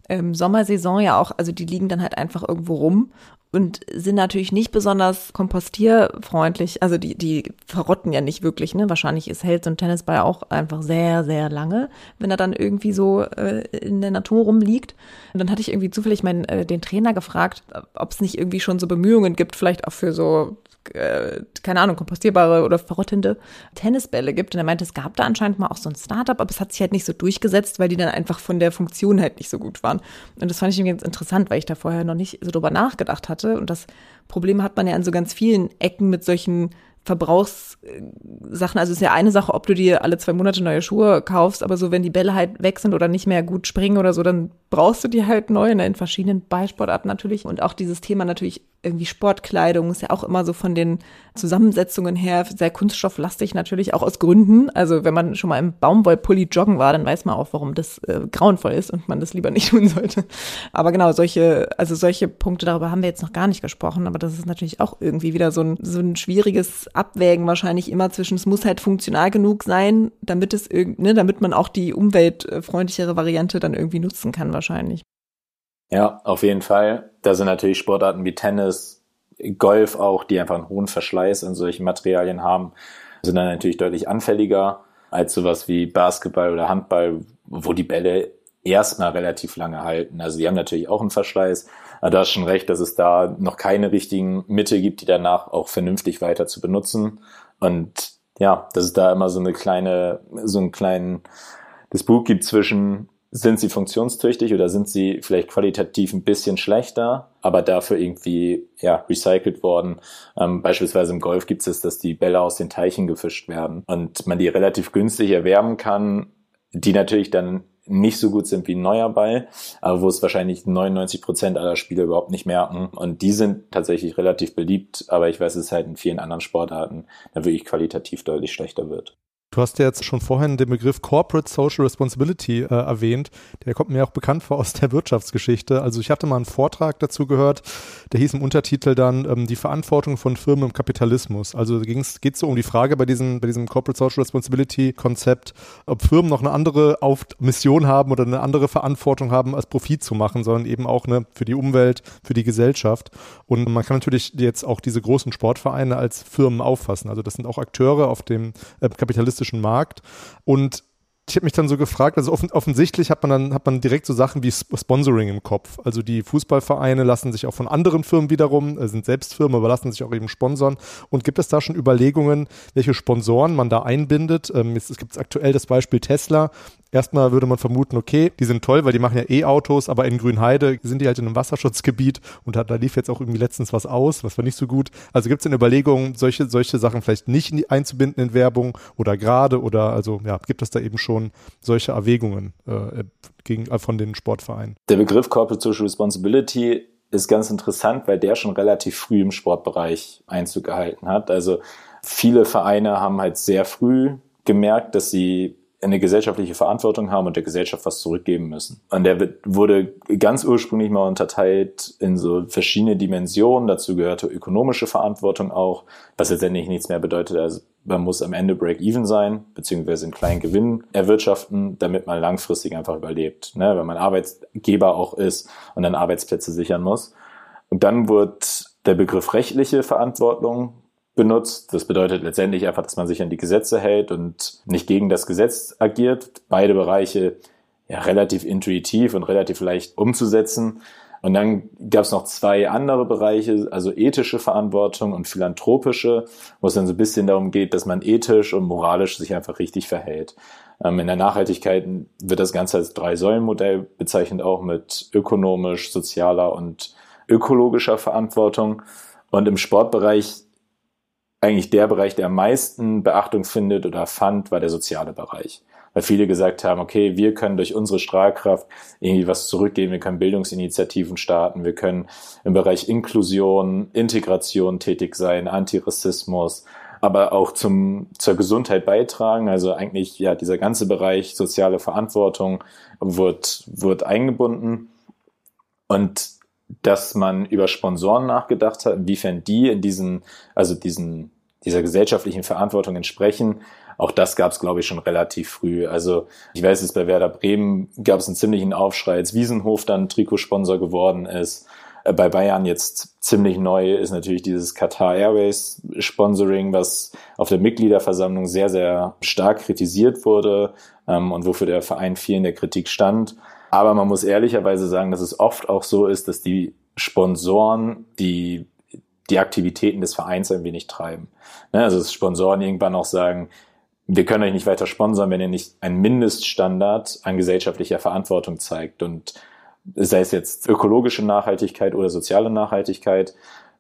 ähm, Sommersaison ja auch, also die liegen dann halt einfach irgendwo rum und sind natürlich nicht besonders kompostierfreundlich. Also die, die verrotten ja nicht wirklich, ne? Wahrscheinlich ist hält so ein Tennisball auch einfach sehr, sehr lange, wenn er dann irgendwie so äh, in der Natur rumliegt. Und dann hatte ich irgendwie zufällig meinen, äh, den Trainer gefragt, ob es nicht irgendwie schon so Bemühungen gibt, vielleicht auch für so äh, keine Ahnung, kompostierbare oder verrottende Tennisbälle gibt. Und er meinte, es gab da anscheinend mal auch so ein Startup, aber es hat sich halt nicht so durchgesetzt, weil die dann einfach von der Funktion halt nicht so gut waren. Und das fand ich ganz interessant, weil ich da vorher noch nicht so drüber nachgedacht hatte. Und das Problem hat man ja an so ganz vielen Ecken mit solchen Verbrauchssachen, also es ist ja eine Sache, ob du dir alle zwei Monate neue Schuhe kaufst, aber so wenn die Bälle halt weg sind oder nicht mehr gut springen oder so, dann brauchst du die halt neu ne, in verschiedenen Ballsportarten natürlich. Und auch dieses Thema natürlich irgendwie Sportkleidung ist ja auch immer so von den Zusammensetzungen her sehr kunststofflastig natürlich auch aus Gründen. Also wenn man schon mal im Baumwollpulli joggen war, dann weiß man auch, warum das äh, grauenvoll ist und man das lieber nicht *laughs* tun sollte. Aber genau, solche, also solche Punkte, darüber haben wir jetzt noch gar nicht gesprochen, aber das ist natürlich auch irgendwie wieder so ein, so ein schwieriges Abwägen wahrscheinlich immer zwischen, es muss halt funktional genug sein, damit es irgendwie, ne, damit man auch die umweltfreundlichere Variante dann irgendwie nutzen kann wahrscheinlich. Ja, auf jeden Fall. Da sind natürlich Sportarten wie Tennis, Golf auch, die einfach einen hohen Verschleiß in solchen Materialien haben, sind dann natürlich deutlich anfälliger als sowas wie Basketball oder Handball, wo die Bälle erstmal relativ lange halten. Also die haben natürlich auch einen Verschleiß. Aber da ist schon recht, dass es da noch keine richtigen Mittel gibt, die danach auch vernünftig weiter zu benutzen. Und ja, dass es da immer so eine kleine, so einen kleinen Disput gibt zwischen sind sie funktionstüchtig oder sind sie vielleicht qualitativ ein bisschen schlechter, aber dafür irgendwie ja recycelt worden. Ähm, beispielsweise im Golf gibt es, dass die Bälle aus den Teichen gefischt werden und man die relativ günstig erwerben kann, die natürlich dann nicht so gut sind wie ein neuer Ball, aber wo es wahrscheinlich 99 Prozent aller Spieler überhaupt nicht merken. Und die sind tatsächlich relativ beliebt, aber ich weiß, es halt in vielen anderen Sportarten dann wirklich qualitativ deutlich schlechter wird. Du hast ja jetzt schon vorhin den Begriff Corporate Social Responsibility äh, erwähnt. Der kommt mir auch bekannt vor aus der Wirtschaftsgeschichte. Also ich hatte mal einen Vortrag dazu gehört, der hieß im Untertitel dann ähm, die Verantwortung von Firmen im Kapitalismus. Also geht es so um die Frage bei diesem, bei diesem Corporate Social Responsibility Konzept, ob Firmen noch eine andere Auf Mission haben oder eine andere Verantwortung haben, als Profit zu machen, sondern eben auch eine für die Umwelt, für die Gesellschaft. Und man kann natürlich jetzt auch diese großen Sportvereine als Firmen auffassen. Also das sind auch Akteure auf dem äh, Kapitalismus kapitalistischen Markt. Und ich habe mich dann so gefragt, also offen, offensichtlich hat man dann hat man direkt so Sachen wie Sponsoring im Kopf. Also die Fußballvereine lassen sich auch von anderen Firmen wiederum, äh, sind selbst Firmen, aber lassen sich auch eben sponsern. Und gibt es da schon Überlegungen, welche Sponsoren man da einbindet? Ähm, es, es gibt aktuell das Beispiel Tesla, Erstmal würde man vermuten, okay, die sind toll, weil die machen ja E-Autos, aber in Grünheide sind die halt in einem Wasserschutzgebiet und da, da lief jetzt auch irgendwie letztens was aus, was war nicht so gut. Also gibt es eine Überlegung, solche, solche Sachen vielleicht nicht in einzubinden in Werbung oder gerade oder also ja, gibt es da eben schon solche Erwägungen äh, gegen, äh, von den Sportvereinen? Der Begriff Corporate Social Responsibility ist ganz interessant, weil der schon relativ früh im Sportbereich Einzug gehalten hat. Also viele Vereine haben halt sehr früh gemerkt, dass sie eine gesellschaftliche Verantwortung haben und der Gesellschaft was zurückgeben müssen. Und der wurde ganz ursprünglich mal unterteilt in so verschiedene Dimensionen. Dazu gehörte ökonomische Verantwortung auch, was letztendlich nichts mehr bedeutet, als man muss am Ende Break-Even sein, beziehungsweise einen kleinen Gewinn erwirtschaften, damit man langfristig einfach überlebt. Ne? Wenn man Arbeitgeber auch ist und dann Arbeitsplätze sichern muss. Und dann wird der Begriff rechtliche Verantwortung benutzt. Das bedeutet letztendlich einfach, dass man sich an die Gesetze hält und nicht gegen das Gesetz agiert. Beide Bereiche ja relativ intuitiv und relativ leicht umzusetzen. Und dann gab es noch zwei andere Bereiche, also ethische Verantwortung und philanthropische, wo es dann so ein bisschen darum geht, dass man ethisch und moralisch sich einfach richtig verhält. Ähm, in der Nachhaltigkeit wird das Ganze als Drei-Säulen-Modell bezeichnet, auch mit ökonomisch, sozialer und ökologischer Verantwortung. Und im Sportbereich eigentlich der Bereich, der am meisten Beachtung findet oder fand, war der soziale Bereich. Weil viele gesagt haben, okay, wir können durch unsere Strahlkraft irgendwie was zurückgeben, wir können Bildungsinitiativen starten, wir können im Bereich Inklusion, Integration tätig sein, Antirassismus, aber auch zum, zur Gesundheit beitragen. Also eigentlich, ja, dieser ganze Bereich soziale Verantwortung wird, wird eingebunden. Und dass man über Sponsoren nachgedacht hat, inwiefern die in diesen, also diesen, dieser gesellschaftlichen Verantwortung entsprechen. Auch das gab es, glaube ich, schon relativ früh. Also ich weiß es, bei Werder Bremen gab es einen ziemlichen Aufschrei, als Wiesenhof dann Trikotsponsor geworden ist. Äh, bei Bayern jetzt ziemlich neu ist natürlich dieses Qatar Airways Sponsoring, was auf der Mitgliederversammlung sehr, sehr stark kritisiert wurde ähm, und wofür der Verein viel in der Kritik stand. Aber man muss ehrlicherweise sagen, dass es oft auch so ist, dass die Sponsoren die, die Aktivitäten des Vereins ein wenig treiben. Ne, also dass Sponsoren irgendwann auch sagen, wir können euch nicht weiter sponsern, wenn ihr nicht einen Mindeststandard an gesellschaftlicher Verantwortung zeigt. Und sei es jetzt ökologische Nachhaltigkeit oder soziale Nachhaltigkeit,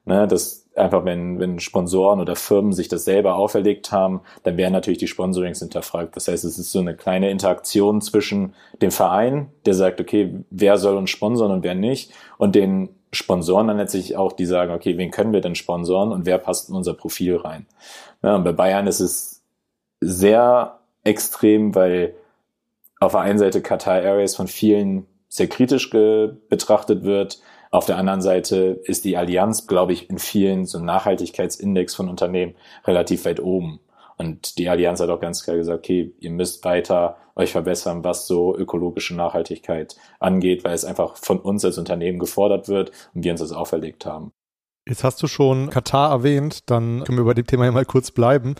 ne, das einfach wenn, wenn Sponsoren oder Firmen sich das selber auferlegt haben, dann werden natürlich die Sponsorings hinterfragt. Das heißt, es ist so eine kleine Interaktion zwischen dem Verein, der sagt, okay, wer soll uns sponsoren und wer nicht, und den Sponsoren dann letztlich auch, die sagen, okay, wen können wir denn sponsoren und wer passt in unser Profil rein. Ja, und bei Bayern ist es sehr extrem, weil auf der einen Seite Qatar Airways von vielen sehr kritisch betrachtet wird. Auf der anderen Seite ist die Allianz, glaube ich, in vielen so Nachhaltigkeitsindex von Unternehmen relativ weit oben. Und die Allianz hat auch ganz klar gesagt, okay, ihr müsst weiter euch verbessern, was so ökologische Nachhaltigkeit angeht, weil es einfach von uns als Unternehmen gefordert wird und wir uns das auferlegt haben. Jetzt hast du schon Katar erwähnt, dann können wir bei dem Thema ja mal kurz bleiben.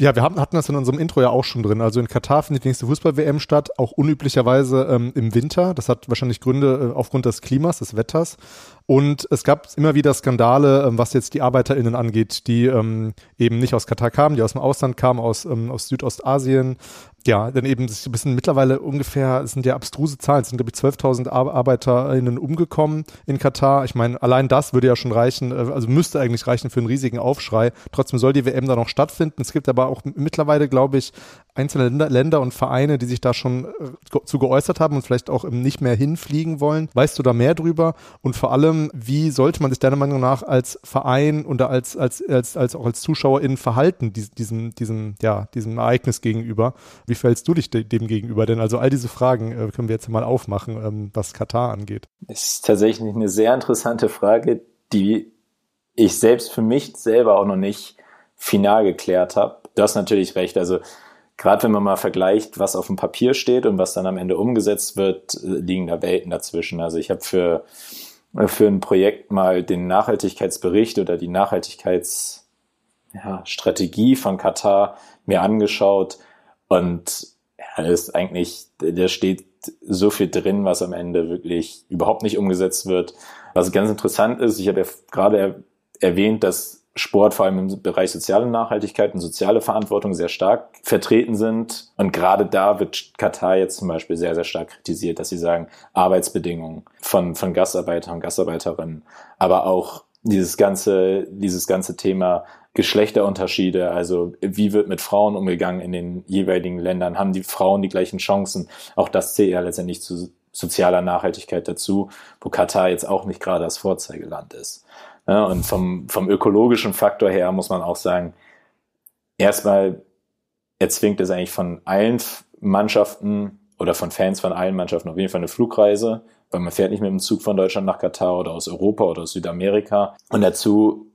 Ja, wir haben, hatten das in unserem Intro ja auch schon drin. Also in Katar findet die nächste Fußball-WM statt, auch unüblicherweise ähm, im Winter. Das hat wahrscheinlich Gründe äh, aufgrund des Klimas, des Wetters. Und es gab immer wieder Skandale, ähm, was jetzt die ArbeiterInnen angeht, die ähm, eben nicht aus Katar kamen, die aus dem Ausland kamen, aus, ähm, aus Südostasien, ja, dann eben ein bisschen mittlerweile ungefähr, es sind ja abstruse Zahlen, es sind glaube ich 12.000 ArbeiterInnen umgekommen in Katar. Ich meine, allein das würde ja schon reichen, äh, also müsste eigentlich reichen für einen riesigen Aufschrei. Trotzdem soll die WM da noch stattfinden. Es gibt aber auch mittlerweile, glaube ich, einzelne Länder, Länder und Vereine, die sich da schon äh, zu geäußert haben und vielleicht auch nicht mehr hinfliegen wollen. Weißt du da mehr drüber? Und vor allem, wie sollte man sich deiner Meinung nach als Verein oder als, als, als, als auch als ZuschauerInnen verhalten, diesem, diesem, ja, diesem Ereignis gegenüber? Wie verhältst du dich de dem gegenüber? Denn also all diese Fragen äh, können wir jetzt mal aufmachen, ähm, was Katar angeht. Das ist tatsächlich eine sehr interessante Frage, die ich selbst für mich selber auch noch nicht final geklärt habe. Du hast natürlich recht. Also gerade wenn man mal vergleicht, was auf dem Papier steht und was dann am Ende umgesetzt wird, liegen da Welten dazwischen. Also ich habe für, für ein Projekt mal den Nachhaltigkeitsbericht oder die Nachhaltigkeitsstrategie ja, von Katar mir angeschaut und ja, ist eigentlich, da steht so viel drin, was am Ende wirklich überhaupt nicht umgesetzt wird. Was ganz interessant ist, ich habe ja gerade erwähnt, dass Sport vor allem im Bereich soziale Nachhaltigkeit und soziale Verantwortung sehr stark vertreten sind. Und gerade da wird Katar jetzt zum Beispiel sehr, sehr stark kritisiert, dass sie sagen, Arbeitsbedingungen von, von Gastarbeitern und Gastarbeiterinnen, aber auch dieses ganze, dieses ganze Thema Geschlechterunterschiede, also wie wird mit Frauen umgegangen in den jeweiligen Ländern, haben die Frauen die gleichen Chancen? Auch das zählt ja letztendlich zu sozialer Nachhaltigkeit dazu, wo Katar jetzt auch nicht gerade das Vorzeigeland ist. Ja, und vom, vom ökologischen Faktor her muss man auch sagen, erstmal erzwingt es eigentlich von allen Mannschaften oder von Fans von allen Mannschaften auf jeden Fall eine Flugreise, weil man fährt nicht mit dem Zug von Deutschland nach Katar oder aus Europa oder aus Südamerika. Und dazu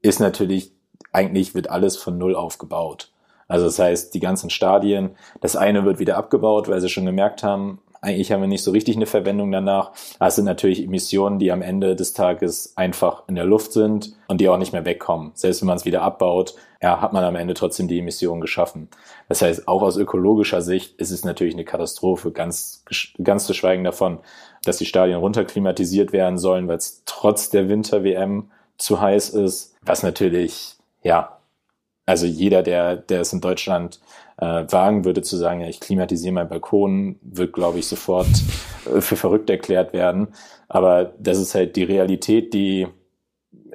ist natürlich eigentlich wird alles von Null aufgebaut. Also das heißt, die ganzen Stadien, das eine wird wieder abgebaut, weil sie schon gemerkt haben, eigentlich haben wir nicht so richtig eine Verwendung danach. Das sind natürlich Emissionen, die am Ende des Tages einfach in der Luft sind und die auch nicht mehr wegkommen. Selbst wenn man es wieder abbaut, ja, hat man am Ende trotzdem die Emissionen geschaffen. Das heißt, auch aus ökologischer Sicht ist es natürlich eine Katastrophe, ganz, ganz zu schweigen davon, dass die Stadien runterklimatisiert werden sollen, weil es trotz der Winter-WM zu heiß ist, was natürlich ja, also jeder, der, der es in Deutschland äh, wagen würde zu sagen, ja, ich klimatisiere meinen Balkon, wird, glaube ich, sofort äh, für verrückt erklärt werden. Aber das ist halt die Realität, die,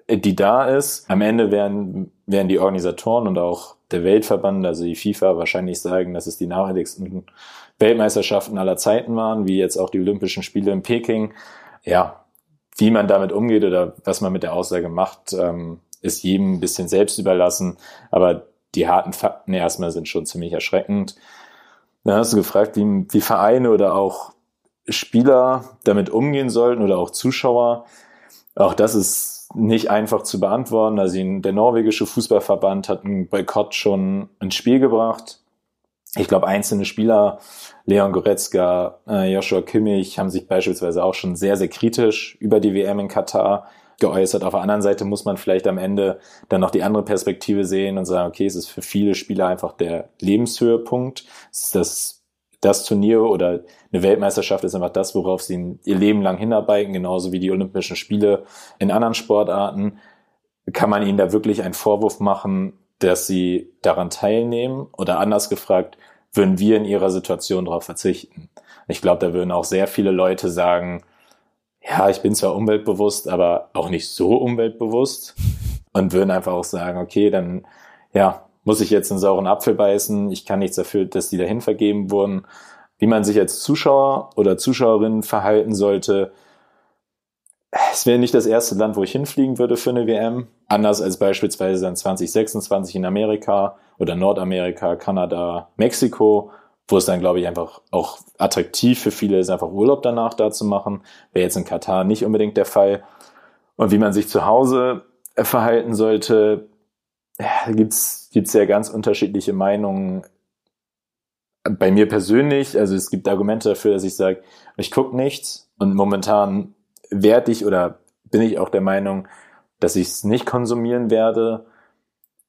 die da ist. Am Ende werden, werden die Organisatoren und auch der Weltverband, also die FIFA, wahrscheinlich sagen, dass es die nachhaltigsten Weltmeisterschaften aller Zeiten waren, wie jetzt auch die Olympischen Spiele in Peking. Ja, wie man damit umgeht oder was man mit der Aussage macht, ähm, ist jedem ein bisschen selbst überlassen. Aber die harten Fakten erstmal sind schon ziemlich erschreckend. Dann hast du gefragt, wie, wie Vereine oder auch Spieler damit umgehen sollten oder auch Zuschauer. Auch das ist nicht einfach zu beantworten. Also der norwegische Fußballverband hat einen Boykott schon ins Spiel gebracht. Ich glaube, einzelne Spieler, Leon Goretzka, äh, Joshua Kimmich, haben sich beispielsweise auch schon sehr, sehr kritisch über die WM in Katar geäußert. Auf der anderen Seite muss man vielleicht am Ende dann noch die andere Perspektive sehen und sagen, okay, es ist für viele Spieler einfach der Lebenshöhepunkt. Es ist das, das Turnier oder eine Weltmeisterschaft ist einfach das, worauf sie ihr Leben lang hinarbeiten, genauso wie die Olympischen Spiele in anderen Sportarten. Kann man ihnen da wirklich einen Vorwurf machen, dass sie daran teilnehmen? Oder anders gefragt, würden wir in ihrer Situation darauf verzichten? Ich glaube, da würden auch sehr viele Leute sagen, ja, ich bin zwar umweltbewusst, aber auch nicht so umweltbewusst. und würden einfach auch sagen, okay, dann ja, muss ich jetzt einen sauren Apfel beißen, ich kann nichts dafür, dass die dahin vergeben wurden. Wie man sich als Zuschauer oder Zuschauerin verhalten sollte, es wäre nicht das erste Land, wo ich hinfliegen würde für eine WM. Anders als beispielsweise dann 2026 in Amerika oder Nordamerika, Kanada, Mexiko, wo es dann, glaube ich, einfach auch attraktiv für viele ist, einfach Urlaub danach da zu machen. Wäre jetzt in Katar nicht unbedingt der Fall. Und wie man sich zu Hause verhalten sollte, ja, gibt's gibt's ja ganz unterschiedliche Meinungen. Bei mir persönlich, also es gibt Argumente dafür, dass ich sage, ich gucke nichts und momentan werde ich oder bin ich auch der Meinung, dass ich es nicht konsumieren werde.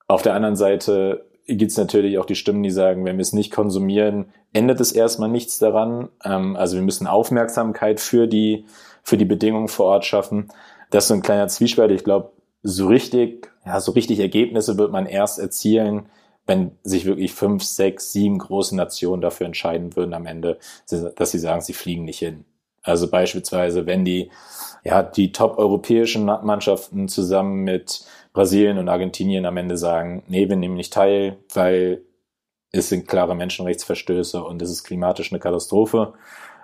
Auf der anderen Seite gibt es natürlich auch die Stimmen, die sagen, wenn wir es nicht konsumieren, ändert es erstmal nichts daran. Ähm, also wir müssen Aufmerksamkeit für die, für die Bedingungen vor Ort schaffen. Das ist so ein kleiner Zwiespalt. Ich glaube, so richtig, ja, so richtig Ergebnisse wird man erst erzielen, wenn sich wirklich fünf, sechs, sieben große Nationen dafür entscheiden würden am Ende, dass sie sagen, sie fliegen nicht hin. Also beispielsweise, wenn die, ja, die top-europäischen Mannschaften zusammen mit Brasilien und Argentinien am Ende sagen, nee, wir nehmen nicht teil, weil es sind klare Menschenrechtsverstöße und es ist klimatisch eine Katastrophe.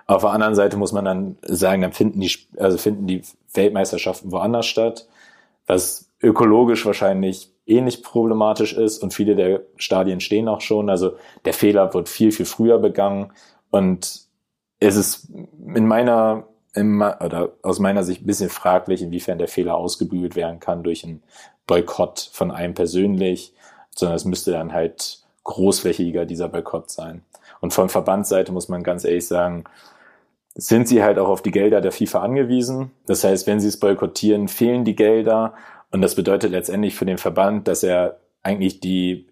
Auf der anderen Seite muss man dann sagen, dann finden die, also finden die Weltmeisterschaften woanders statt, was ökologisch wahrscheinlich ähnlich problematisch ist und viele der Stadien stehen auch schon. Also der Fehler wird viel, viel früher begangen und es ist in meiner, in, oder aus meiner Sicht ein bisschen fraglich, inwiefern der Fehler ausgebügelt werden kann durch einen Boykott von einem persönlich, sondern es müsste dann halt großflächiger dieser Boykott sein. Und von Verbandsseite muss man ganz ehrlich sagen, sind sie halt auch auf die Gelder der FIFA angewiesen. Das heißt, wenn sie es boykottieren, fehlen die Gelder. Und das bedeutet letztendlich für den Verband, dass er eigentlich die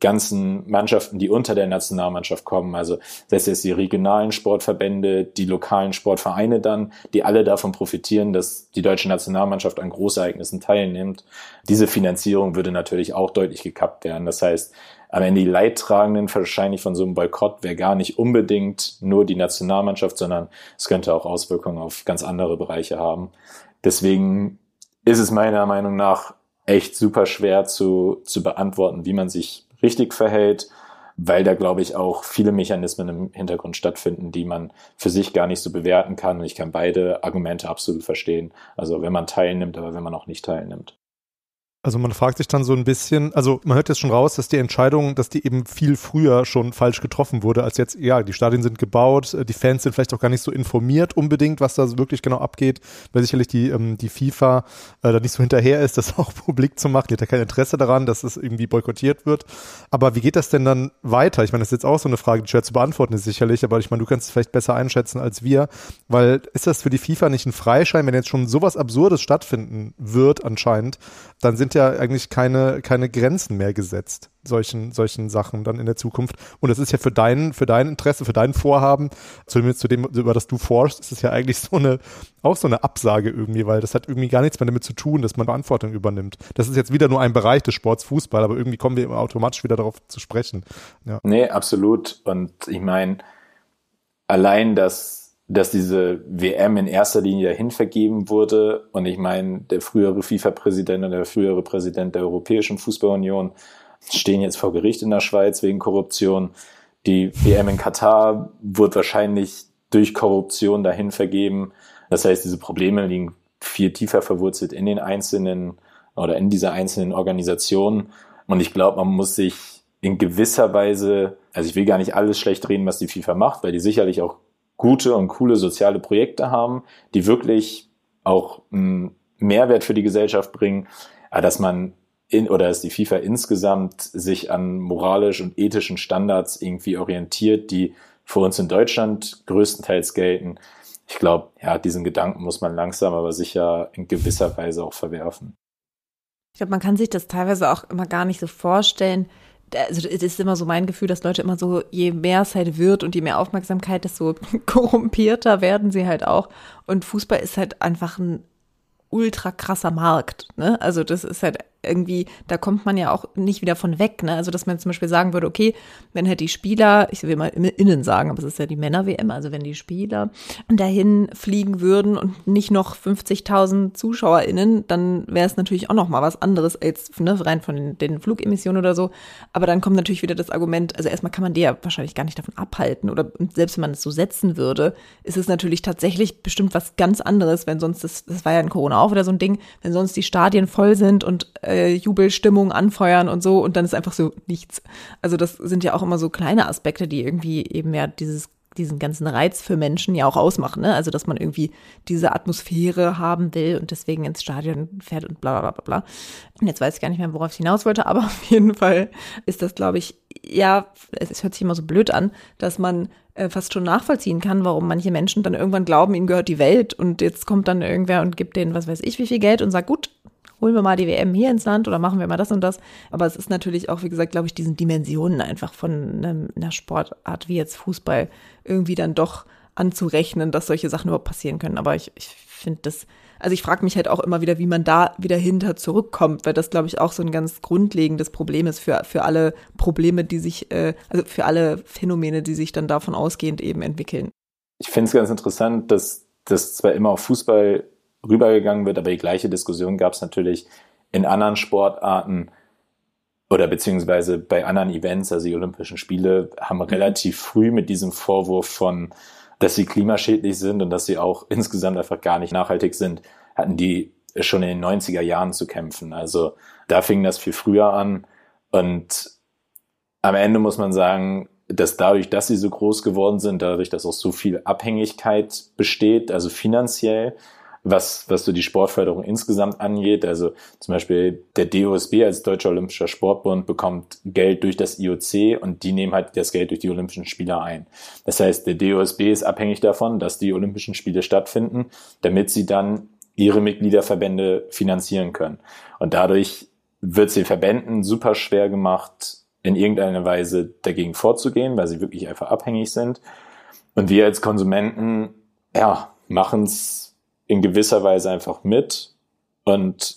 ganzen Mannschaften, die unter der Nationalmannschaft kommen, also das heißt die regionalen Sportverbände, die lokalen Sportvereine dann, die alle davon profitieren, dass die deutsche Nationalmannschaft an Großereignissen teilnimmt. Diese Finanzierung würde natürlich auch deutlich gekappt werden. Das heißt, am Ende die Leidtragenden wahrscheinlich von so einem Boykott wäre gar nicht unbedingt nur die Nationalmannschaft, sondern es könnte auch Auswirkungen auf ganz andere Bereiche haben. Deswegen ist es meiner Meinung nach echt super schwer zu, zu beantworten, wie man sich richtig verhält, weil da, glaube ich, auch viele Mechanismen im Hintergrund stattfinden, die man für sich gar nicht so bewerten kann. Und ich kann beide Argumente absolut verstehen. Also wenn man teilnimmt, aber wenn man auch nicht teilnimmt. Also man fragt sich dann so ein bisschen, also man hört jetzt schon raus, dass die Entscheidung, dass die eben viel früher schon falsch getroffen wurde, als jetzt, ja, die Stadien sind gebaut, äh, die Fans sind vielleicht auch gar nicht so informiert unbedingt, was da wirklich genau abgeht, weil sicherlich die, ähm, die FIFA äh, da nicht so hinterher ist, *laughs* das auch publik zu machen. Die hat ja kein Interesse daran, dass es irgendwie boykottiert wird. Aber wie geht das denn dann weiter? Ich meine, das ist jetzt auch so eine Frage, die schwer zu beantworten ist sicherlich, aber ich meine, du kannst es vielleicht besser einschätzen als wir, weil ist das für die FIFA nicht ein Freischein, wenn jetzt schon sowas Absurdes stattfinden wird anscheinend, dann sind ja eigentlich keine, keine Grenzen mehr gesetzt, solchen, solchen Sachen dann in der Zukunft. Und das ist ja für dein, für dein Interesse, für dein Vorhaben, zumindest zu dem, über das du forschst, ist es ja eigentlich so eine, auch so eine Absage irgendwie, weil das hat irgendwie gar nichts mehr damit zu tun, dass man Verantwortung übernimmt. Das ist jetzt wieder nur ein Bereich des Sports Fußball, aber irgendwie kommen wir automatisch wieder darauf zu sprechen. Ja. Nee, absolut. Und ich meine, allein das dass diese WM in erster Linie dahin vergeben wurde. Und ich meine, der frühere FIFA-Präsident und der frühere Präsident der Europäischen Fußballunion stehen jetzt vor Gericht in der Schweiz wegen Korruption. Die WM in Katar wird wahrscheinlich durch Korruption dahin vergeben. Das heißt, diese Probleme liegen viel tiefer verwurzelt in den einzelnen oder in dieser einzelnen Organisation. Und ich glaube, man muss sich in gewisser Weise, also ich will gar nicht alles schlecht reden, was die FIFA macht, weil die sicherlich auch gute und coole soziale Projekte haben, die wirklich auch einen Mehrwert für die Gesellschaft bringen, dass man in, oder dass die FIFA insgesamt sich an moralisch und ethischen Standards irgendwie orientiert, die für uns in Deutschland größtenteils gelten. Ich glaube, ja, diesen Gedanken muss man langsam, aber sicher in gewisser Weise auch verwerfen. Ich glaube, man kann sich das teilweise auch immer gar nicht so vorstellen, also es ist immer so mein Gefühl, dass Leute immer so, je mehr es halt wird und je mehr Aufmerksamkeit, desto *laughs* korrumpierter werden sie halt auch. Und Fußball ist halt einfach ein ultra krasser Markt. Ne? Also das ist halt irgendwie, da kommt man ja auch nicht wieder von weg. Ne? Also, dass man zum Beispiel sagen würde, okay, wenn halt die Spieler, ich will mal innen sagen, aber es ist ja die Männer-WM, also wenn die Spieler dahin fliegen würden und nicht noch 50.000 ZuschauerInnen, dann wäre es natürlich auch noch mal was anderes als ne, rein von den, Flugemissionen oder so. Aber dann kommt natürlich wieder das Argument, also erstmal kann man die ja wahrscheinlich gar nicht davon abhalten oder selbst wenn man es so setzen würde, ist es natürlich tatsächlich bestimmt was ganz anderes, wenn sonst das, das war ja in Corona auch wieder so ein Ding, wenn sonst die Stadien voll sind und äh, Jubelstimmung anfeuern und so und dann ist einfach so nichts. Also das sind ja auch immer so kleine Aspekte, die irgendwie eben ja dieses diesen ganzen Reiz für Menschen ja auch ausmachen. Ne? Also, dass man irgendwie diese Atmosphäre haben will und deswegen ins Stadion fährt und bla bla bla bla. Und jetzt weiß ich gar nicht mehr, worauf ich hinaus wollte, *laughs* aber auf jeden Fall ist das, glaube ich, ja, es hört sich immer so blöd an, dass man äh, fast schon nachvollziehen kann, warum manche Menschen dann irgendwann glauben, ihnen gehört die Welt und jetzt kommt dann irgendwer und gibt denen, was weiß ich, wie viel Geld und sagt, gut, holen wir mal die WM hier ins Land oder machen wir mal das und das. Aber es ist natürlich auch, wie gesagt, glaube ich, diesen Dimensionen einfach von einer Sportart wie jetzt Fußball irgendwie dann doch anzurechnen, dass solche Sachen überhaupt passieren können. Aber ich, ich finde das, also ich frage mich halt auch immer wieder, wie man da wieder hinter zurückkommt, weil das, glaube ich, auch so ein ganz grundlegendes Problem ist für, für alle Probleme, die sich, äh, also für alle Phänomene, die sich dann davon ausgehend eben entwickeln. Ich finde es ganz interessant, dass das zwar immer auf Fußball rübergegangen wird, aber die gleiche Diskussion gab es natürlich in anderen Sportarten oder beziehungsweise bei anderen Events, also die Olympischen Spiele, haben mhm. relativ früh mit diesem Vorwurf von, dass sie klimaschädlich sind und dass sie auch *laughs* insgesamt einfach gar nicht nachhaltig sind, hatten die schon in den 90er Jahren zu kämpfen. Also da fing das viel früher an und am Ende muss man sagen, dass dadurch, dass sie so groß geworden sind, dadurch, dass auch so viel Abhängigkeit besteht, also finanziell, was, was so die Sportförderung insgesamt angeht. Also zum Beispiel der DOSB als Deutscher Olympischer Sportbund bekommt Geld durch das IOC und die nehmen halt das Geld durch die Olympischen Spiele ein. Das heißt, der DOSB ist abhängig davon, dass die Olympischen Spiele stattfinden, damit sie dann ihre Mitgliederverbände finanzieren können. Und dadurch wird es den Verbänden super schwer gemacht, in irgendeiner Weise dagegen vorzugehen, weil sie wirklich einfach abhängig sind. Und wir als Konsumenten, ja, machen es in gewisser Weise einfach mit. Und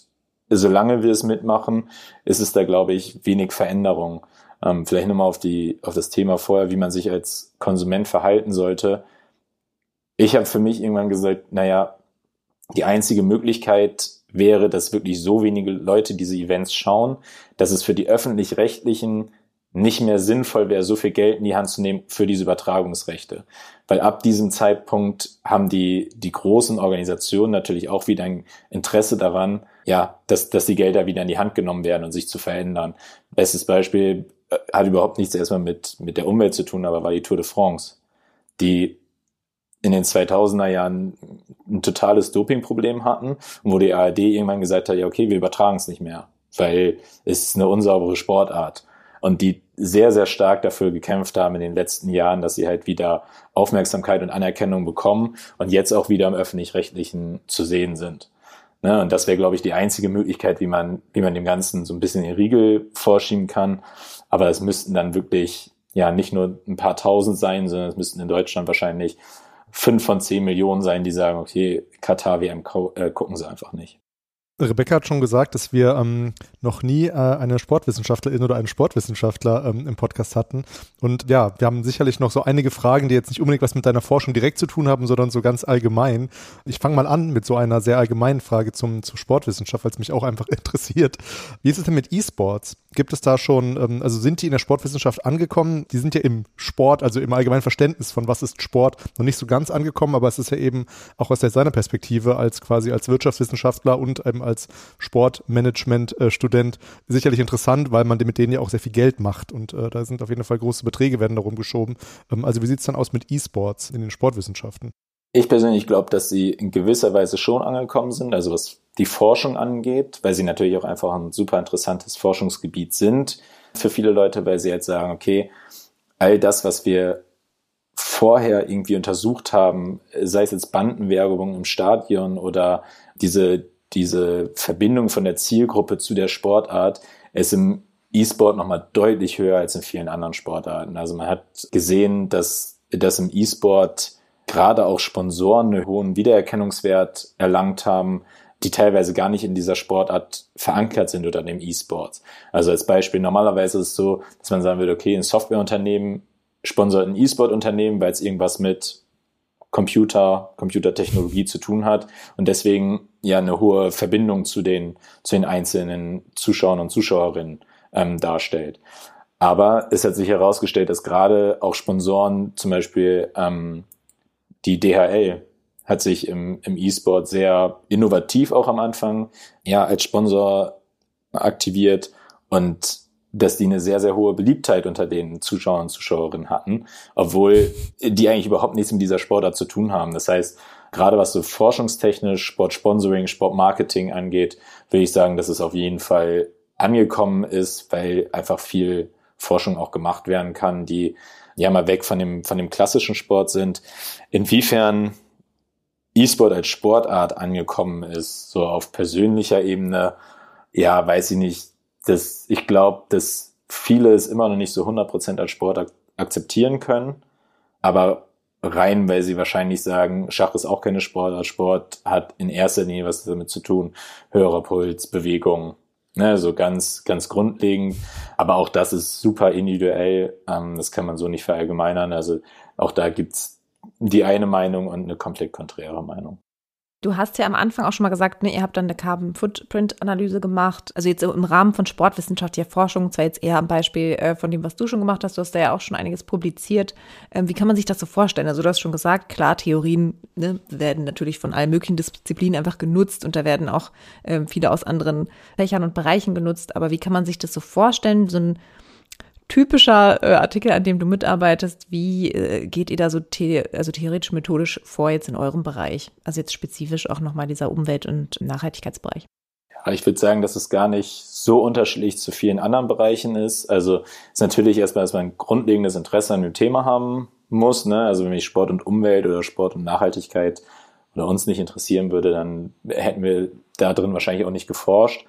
solange wir es mitmachen, ist es da, glaube ich, wenig Veränderung. Ähm, vielleicht nochmal auf, die, auf das Thema vorher, wie man sich als Konsument verhalten sollte. Ich habe für mich irgendwann gesagt, naja, die einzige Möglichkeit wäre, dass wirklich so wenige Leute diese Events schauen, dass es für die öffentlich-rechtlichen nicht mehr sinnvoll wäre, so viel Geld in die Hand zu nehmen für diese Übertragungsrechte. Weil ab diesem Zeitpunkt haben die, die großen Organisationen natürlich auch wieder ein Interesse daran, ja, dass, dass die Gelder wieder in die Hand genommen werden und sich zu verändern. Bestes Beispiel äh, hat überhaupt nichts erstmal mit, mit der Umwelt zu tun, aber war die Tour de France, die in den 2000er Jahren ein totales Dopingproblem hatten und wo die ARD irgendwann gesagt hat, ja, okay, wir übertragen es nicht mehr, weil es ist eine unsaubere Sportart und die sehr, sehr stark dafür gekämpft haben in den letzten Jahren, dass sie halt wieder Aufmerksamkeit und Anerkennung bekommen und jetzt auch wieder im öffentlich-rechtlichen zu sehen sind. Ne? Und das wäre, glaube ich, die einzige Möglichkeit, wie man, wie man dem Ganzen so ein bisschen den Riegel vorschieben kann. Aber es müssten dann wirklich ja nicht nur ein paar tausend sein, sondern es müssten in Deutschland wahrscheinlich fünf von zehn Millionen sein, die sagen, okay, Katar WM äh, gucken sie einfach nicht. Rebecca hat schon gesagt, dass wir ähm, noch nie äh, eine Sportwissenschaftlerin oder einen Sportwissenschaftler ähm, im Podcast hatten. Und ja, wir haben sicherlich noch so einige Fragen, die jetzt nicht unbedingt was mit deiner Forschung direkt zu tun haben, sondern so ganz allgemein. Ich fange mal an mit so einer sehr allgemeinen Frage zum, zur Sportwissenschaft, weil es mich auch einfach *laughs* interessiert. Wie ist es denn mit E-Sports? Gibt es da schon, ähm, also sind die in der Sportwissenschaft angekommen? Die sind ja im Sport, also im allgemeinen Verständnis von was ist Sport, noch nicht so ganz angekommen, aber es ist ja eben auch aus seiner Perspektive als quasi als Wirtschaftswissenschaftler und eben als Sportmanagement-Student sicherlich interessant, weil man mit denen ja auch sehr viel Geld macht und äh, da sind auf jeden Fall große Beträge werden darum geschoben. Ähm, also wie sieht es dann aus mit E-Sports in den Sportwissenschaften? Ich persönlich glaube, dass sie in gewisser Weise schon angekommen sind, also was die Forschung angeht, weil sie natürlich auch einfach ein super interessantes Forschungsgebiet sind für viele Leute, weil sie jetzt sagen, okay, all das, was wir vorher irgendwie untersucht haben, sei es jetzt Bandenwerbung im Stadion oder diese diese Verbindung von der Zielgruppe zu der Sportart ist im E-Sport nochmal deutlich höher als in vielen anderen Sportarten. Also man hat gesehen, dass, dass im E-Sport gerade auch Sponsoren einen hohen Wiedererkennungswert erlangt haben, die teilweise gar nicht in dieser Sportart verankert sind oder dem E-Sports. Also als Beispiel, normalerweise ist es so, dass man sagen würde, okay, ein Softwareunternehmen sponsert ein E-Sport-Unternehmen, weil es irgendwas mit Computer, Computertechnologie zu tun hat und deswegen ja eine hohe Verbindung zu den, zu den einzelnen Zuschauern und Zuschauerinnen ähm, darstellt. Aber es hat sich herausgestellt, dass gerade auch Sponsoren, zum Beispiel ähm, die DHL, hat sich im, im E-Sport sehr innovativ auch am Anfang ja als Sponsor aktiviert und dass die eine sehr, sehr hohe Beliebtheit unter den Zuschauern und Zuschauerinnen hatten, obwohl die eigentlich überhaupt nichts mit dieser Sportart zu tun haben. Das heißt, gerade was so forschungstechnisch, Sportsponsoring, Sportmarketing angeht, würde ich sagen, dass es auf jeden Fall angekommen ist, weil einfach viel Forschung auch gemacht werden kann, die ja mal weg von dem, von dem klassischen Sport sind. Inwiefern E-Sport als Sportart angekommen ist, so auf persönlicher Ebene, ja, weiß ich nicht. Das, ich glaube, dass viele es immer noch nicht so 100% als Sport ak akzeptieren können, aber rein, weil sie wahrscheinlich sagen, Schach ist auch keine Sportart. Sport hat in erster Linie was damit zu tun, höherer Puls, Bewegung, ne, so ganz, ganz grundlegend. Aber auch das ist super individuell. Ähm, das kann man so nicht verallgemeinern. Also auch da gibt's die eine Meinung und eine komplett konträre Meinung. Du hast ja am Anfang auch schon mal gesagt, ne, ihr habt dann eine Carbon Footprint Analyse gemacht. Also jetzt im Rahmen von sportwissenschaftlicher Forschung, zwar jetzt eher am Beispiel äh, von dem, was du schon gemacht hast, du hast da ja auch schon einiges publiziert. Ähm, wie kann man sich das so vorstellen? Also du hast schon gesagt, klar, Theorien ne, werden natürlich von allen möglichen Disziplinen einfach genutzt und da werden auch ähm, viele aus anderen Fächern und Bereichen genutzt. Aber wie kann man sich das so vorstellen? So ein typischer äh, Artikel, an dem du mitarbeitest. Wie äh, geht ihr da so the also theoretisch methodisch vor jetzt in eurem Bereich? Also jetzt spezifisch auch nochmal dieser Umwelt- und Nachhaltigkeitsbereich. Ich würde sagen, dass es gar nicht so unterschiedlich zu vielen anderen Bereichen ist. Also ist natürlich erstmal, dass man ein grundlegendes Interesse an dem Thema haben muss. Ne? Also wenn mich Sport und Umwelt oder Sport und Nachhaltigkeit oder uns nicht interessieren würde, dann hätten wir da drin wahrscheinlich auch nicht geforscht.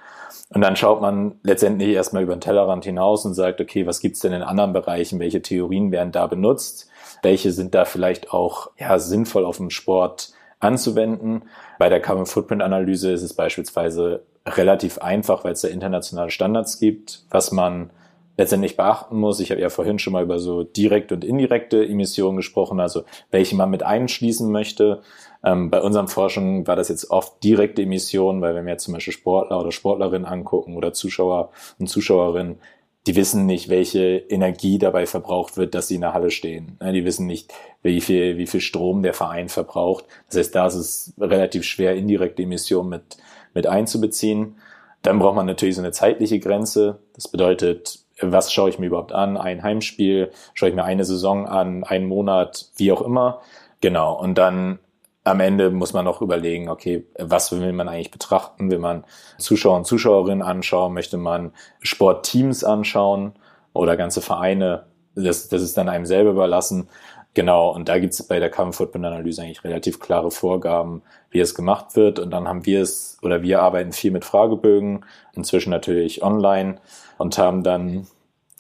Und dann schaut man letztendlich erstmal über den Tellerrand hinaus und sagt, okay, was gibt's denn in anderen Bereichen? Welche Theorien werden da benutzt? Welche sind da vielleicht auch ja, sinnvoll auf den Sport anzuwenden? Bei der Carbon Footprint Analyse ist es beispielsweise relativ einfach, weil es da internationale Standards gibt, was man letztendlich beachten muss. Ich habe ja vorhin schon mal über so direkte und indirekte Emissionen gesprochen, also welche man mit einschließen möchte. Ähm, bei unseren Forschungen war das jetzt oft direkte Emissionen, weil wenn wir jetzt zum Beispiel Sportler oder Sportlerinnen angucken oder Zuschauer und Zuschauerinnen, die wissen nicht, welche Energie dabei verbraucht wird, dass sie in der Halle stehen. Die wissen nicht, wie viel, wie viel Strom der Verein verbraucht. Das heißt, da ist es relativ schwer, indirekte Emissionen mit, mit einzubeziehen. Dann braucht man natürlich so eine zeitliche Grenze. Das bedeutet, was schaue ich mir überhaupt an? Ein Heimspiel, schaue ich mir eine Saison an, einen Monat, wie auch immer. Genau. Und dann am Ende muss man noch überlegen, okay, was will man eigentlich betrachten? Will man Zuschauer und Zuschauerinnen anschauen? Möchte man Sportteams anschauen oder ganze Vereine? Das, das ist dann einem selber überlassen. Genau, und da gibt es bei der Carbon Footprint Analyse eigentlich relativ klare Vorgaben, wie es gemacht wird. Und dann haben wir es, oder wir arbeiten viel mit Fragebögen, inzwischen natürlich online und haben dann,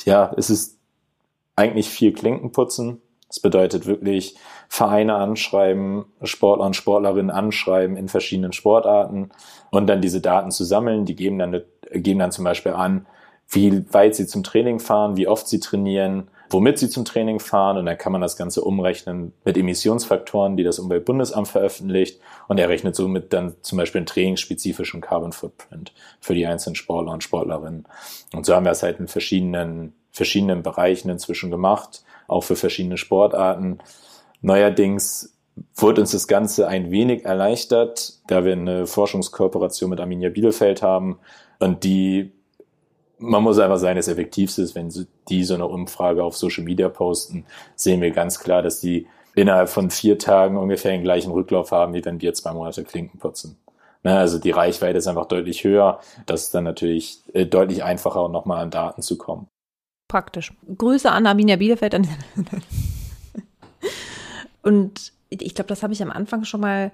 ja, es ist eigentlich viel Klinkenputzen. Das bedeutet wirklich Vereine anschreiben, Sportler und Sportlerinnen anschreiben in verschiedenen Sportarten und dann diese Daten zu sammeln. Die geben dann, geben dann zum Beispiel an, wie weit sie zum Training fahren, wie oft sie trainieren, womit sie zum Training fahren und dann kann man das Ganze umrechnen mit Emissionsfaktoren, die das Umweltbundesamt veröffentlicht und er rechnet somit dann zum Beispiel einen trainingsspezifischen Carbon Footprint für die einzelnen Sportler und Sportlerinnen. Und so haben wir es halt in verschiedenen, verschiedenen Bereichen inzwischen gemacht, auch für verschiedene Sportarten. Neuerdings wurde uns das Ganze ein wenig erleichtert, da wir eine Forschungskooperation mit Arminia Bielefeld haben und die, man muss einfach sagen, das Effektivste ist, wenn die so eine Umfrage auf Social Media posten, sehen wir ganz klar, dass die innerhalb von vier Tagen ungefähr den gleichen Rücklauf haben, wie wenn wir zwei Monate Klinken putzen. Ne, also die Reichweite ist einfach deutlich höher. Das ist dann natürlich äh, deutlich einfacher, nochmal an Daten zu kommen. Praktisch. Grüße an Arminia Bielefeld. Und ich glaube, das habe ich am Anfang schon mal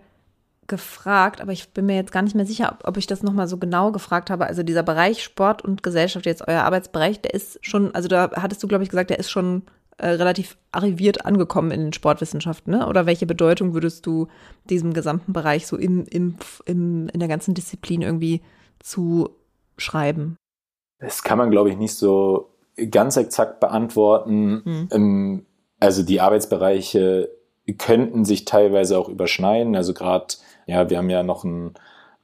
gefragt, aber ich bin mir jetzt gar nicht mehr sicher, ob, ob ich das nochmal so genau gefragt habe. Also dieser Bereich Sport und Gesellschaft, jetzt euer Arbeitsbereich, der ist schon, also da hattest du, glaube ich, gesagt, der ist schon äh, relativ arriviert angekommen in den Sportwissenschaften, ne? Oder welche Bedeutung würdest du diesem gesamten Bereich so im, im, im, in der ganzen Disziplin irgendwie zuschreiben? Das kann man, glaube ich, nicht so ganz exakt beantworten. Hm. Also die Arbeitsbereiche könnten sich teilweise auch überschneiden. Also gerade, ja, wir haben ja noch einen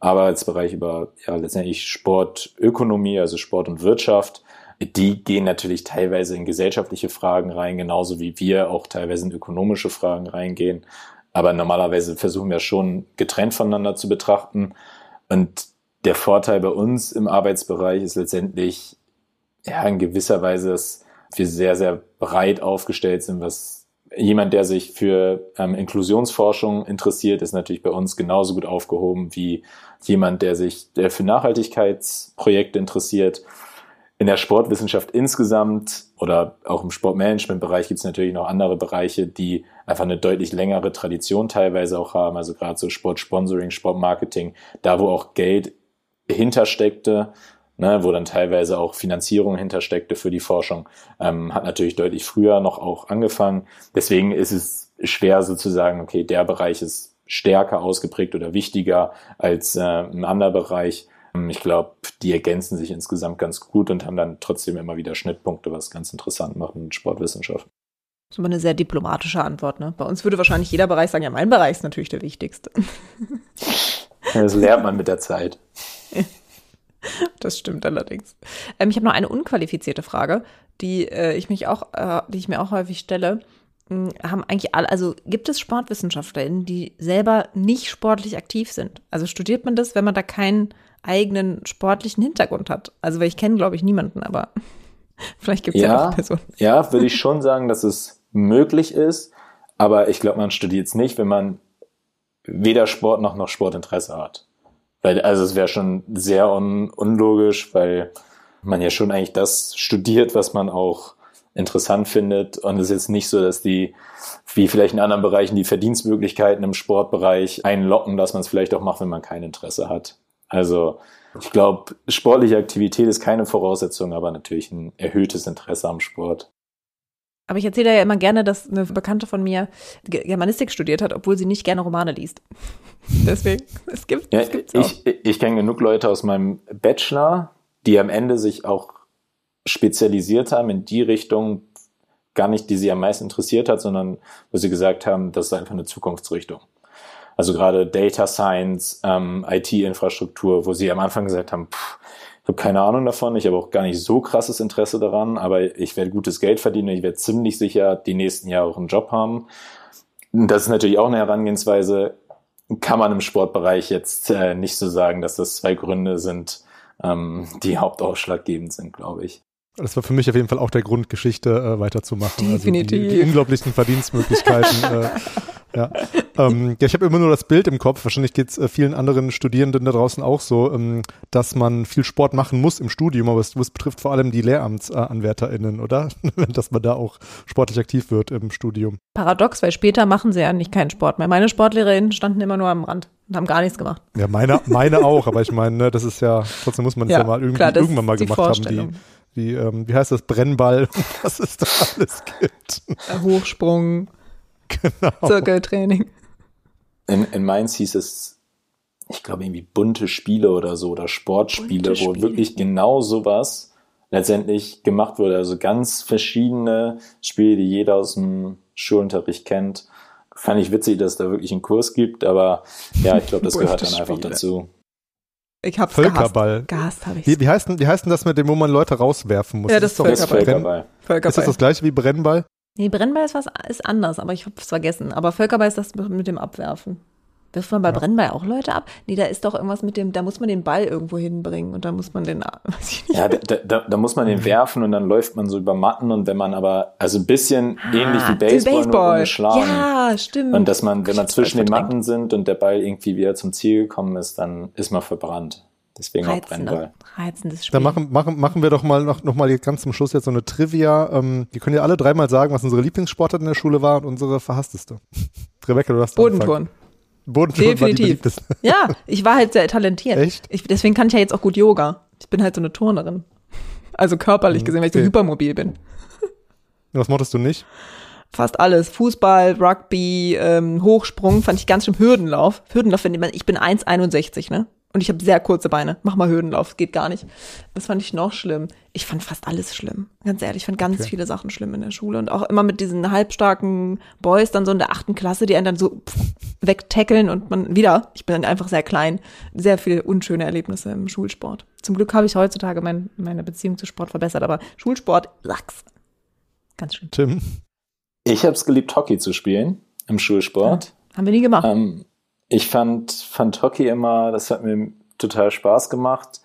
Arbeitsbereich über ja letztendlich Sportökonomie, also Sport und Wirtschaft. Die gehen natürlich teilweise in gesellschaftliche Fragen rein, genauso wie wir auch teilweise in ökonomische Fragen reingehen. Aber normalerweise versuchen wir schon getrennt voneinander zu betrachten. Und der Vorteil bei uns im Arbeitsbereich ist letztendlich ja in gewisser Weise, dass wir sehr, sehr breit aufgestellt sind, was jemand, der sich für ähm, Inklusionsforschung interessiert, ist natürlich bei uns genauso gut aufgehoben wie jemand, der sich der für Nachhaltigkeitsprojekte interessiert. In der Sportwissenschaft insgesamt oder auch im Sportmanagementbereich gibt es natürlich noch andere Bereiche, die einfach eine deutlich längere Tradition teilweise auch haben. Also gerade so Sportsponsoring, Sportmarketing, da wo auch Geld hintersteckte, ne, wo dann teilweise auch Finanzierung hintersteckte für die Forschung, ähm, hat natürlich deutlich früher noch auch angefangen. Deswegen ist es schwer sozusagen, okay, der Bereich ist stärker ausgeprägt oder wichtiger als äh, ein anderer Bereich. Ähm, ich glaube, die ergänzen sich insgesamt ganz gut und haben dann trotzdem immer wieder Schnittpunkte, was ganz interessant macht in Sportwissenschaft. Das ist immer eine sehr diplomatische Antwort. Ne? Bei uns würde wahrscheinlich jeder Bereich sagen, ja, mein Bereich ist natürlich der wichtigste. *laughs* Das lernt man mit der Zeit. *laughs* Das stimmt allerdings. Ähm, ich habe noch eine unqualifizierte Frage, die äh, ich mich auch, äh, die ich mir auch häufig stelle. Hm, haben eigentlich alle, also gibt es SportwissenschaftlerInnen, die selber nicht sportlich aktiv sind? Also studiert man das, wenn man da keinen eigenen sportlichen Hintergrund hat? Also, weil ich kenne, glaube ich, niemanden, aber *laughs* vielleicht gibt es ja, ja auch Personen. Ja, würde ich schon sagen, dass es möglich ist, aber ich glaube, man studiert es nicht, wenn man weder Sport noch noch Sportinteresse hat. Weil, also es wäre schon sehr un unlogisch, weil man ja schon eigentlich das studiert, was man auch interessant findet. Und es ist jetzt nicht so, dass die, wie vielleicht in anderen Bereichen, die Verdienstmöglichkeiten im Sportbereich einlocken, dass man es vielleicht auch macht, wenn man kein Interesse hat. Also ich glaube, sportliche Aktivität ist keine Voraussetzung, aber natürlich ein erhöhtes Interesse am Sport. Aber ich erzähle ja immer gerne, dass eine Bekannte von mir Germanistik studiert hat, obwohl sie nicht gerne Romane liest. *laughs* Deswegen, es gibt ja, es gibt's auch. Ich, ich kenne genug Leute aus meinem Bachelor, die am Ende sich auch spezialisiert haben in die Richtung, gar nicht, die sie am meisten interessiert hat, sondern wo sie gesagt haben, das ist einfach eine Zukunftsrichtung. Also gerade Data Science, ähm, IT-Infrastruktur, wo sie am Anfang gesagt haben, pff, habe keine Ahnung davon, ich habe auch gar nicht so krasses Interesse daran, aber ich werde gutes Geld verdienen, ich werde ziemlich sicher die nächsten Jahre auch einen Job haben. Das ist natürlich auch eine Herangehensweise, kann man im Sportbereich jetzt äh, nicht so sagen, dass das zwei Gründe sind, ähm, die hauptausschlaggebend sind, glaube ich. Das war für mich auf jeden Fall auch der Grund, Geschichte äh, weiterzumachen. Definitiv. Also die, die unglaublichen Verdienstmöglichkeiten. *laughs* äh, ja. Ähm, ja, ich habe immer nur das Bild im Kopf, wahrscheinlich geht es äh, vielen anderen Studierenden da draußen auch so, ähm, dass man viel Sport machen muss im Studium, aber es, betrifft vor allem die LehramtsanwärterInnen, oder? *laughs* dass man da auch sportlich aktiv wird im Studium. Paradox, weil später machen sie ja nicht keinen Sport mehr. Meine SportlehrerInnen standen immer nur am Rand und haben gar nichts gemacht. Ja, meine, meine auch, aber ich meine, ne, das ist ja, trotzdem muss man es ja, ja, mal irgendwie, klar, irgendwann mal gemacht haben, die wie, ähm, wie heißt das, Brennball, *laughs* was es da alles gibt. Hochsprung, genau. Zirkeltraining. In, in Mainz hieß es, ich glaube, irgendwie bunte Spiele oder so oder Sportspiele, wo wirklich genau sowas letztendlich gemacht wurde. Also ganz verschiedene Spiele, die jeder aus dem Schulunterricht kennt. Fand ich witzig, dass es da wirklich einen Kurs gibt, aber ja, ich glaube, das gehört dann einfach dazu. Ich hab's Völkerball. Gehasst, gehasst habe ich. Wie, wie, heißt denn, wie heißt denn das mit dem, wo man Leute rauswerfen muss? Ja, das, ist Völkerball. Völkerball. Völkerball. Ist das das gleiche wie Brennball? Nee, Brennball ist was ist anders, aber ich hab's vergessen. Aber Völkerball ist das mit dem Abwerfen. Wirft man bei ja. Brennball auch Leute ab? Nee, da ist doch irgendwas mit dem, da muss man den Ball irgendwo hinbringen und da muss man den, *laughs* weiß ich nicht. Ja, da, da, da muss man den werfen und dann läuft man so über Matten und wenn man aber, also ein bisschen ah, ähnlich wie Baseball, Baseball. nur ohne Schlagen. Ja, stimmt. Und dass man, wenn man zwischen den Matten sind und der Ball irgendwie wieder zum Ziel gekommen ist, dann ist man verbrannt. Deswegen Reizende, auch Brennball. Reizendes Spiel. Dann machen, machen, machen wir doch mal noch, noch mal ganz zum Schluss jetzt so eine Trivia. Ähm, wir können ja alle dreimal sagen, was unsere Lieblingssportart in der Schule war und unsere verhassteste. *laughs* Rebecca, du hast Bodentouren. Bodentouren Definitiv. *laughs* ja, ich war halt sehr talentiert. Echt? Ich, deswegen kann ich ja jetzt auch gut Yoga. Ich bin halt so eine Turnerin. Also körperlich gesehen, weil ich so hypermobil bin. Was mochtest du nicht? Fast alles. Fußball, Rugby, ähm, Hochsprung, fand ich ganz schlimm. Hürdenlauf. Hürdenlauf, wenn ich bin 1,61, ne? Und ich habe sehr kurze Beine. Mach mal Hürdenlauf, geht gar nicht. Das fand ich noch schlimm. Ich fand fast alles schlimm. Ganz ehrlich, ich fand ganz okay. viele Sachen schlimm in der Schule. Und auch immer mit diesen halbstarken Boys dann so in der achten Klasse, die einen dann so wegtackeln und man wieder, ich bin dann einfach sehr klein, sehr viele unschöne Erlebnisse im Schulsport. Zum Glück habe ich heutzutage mein, meine Beziehung zu Sport verbessert, aber Schulsport, Lachs. Ganz schön. Tim? Ich habe es geliebt, Hockey zu spielen im Schulsport. Ja, haben wir nie gemacht. Ähm, ich fand, fand Hockey immer, das hat mir total Spaß gemacht.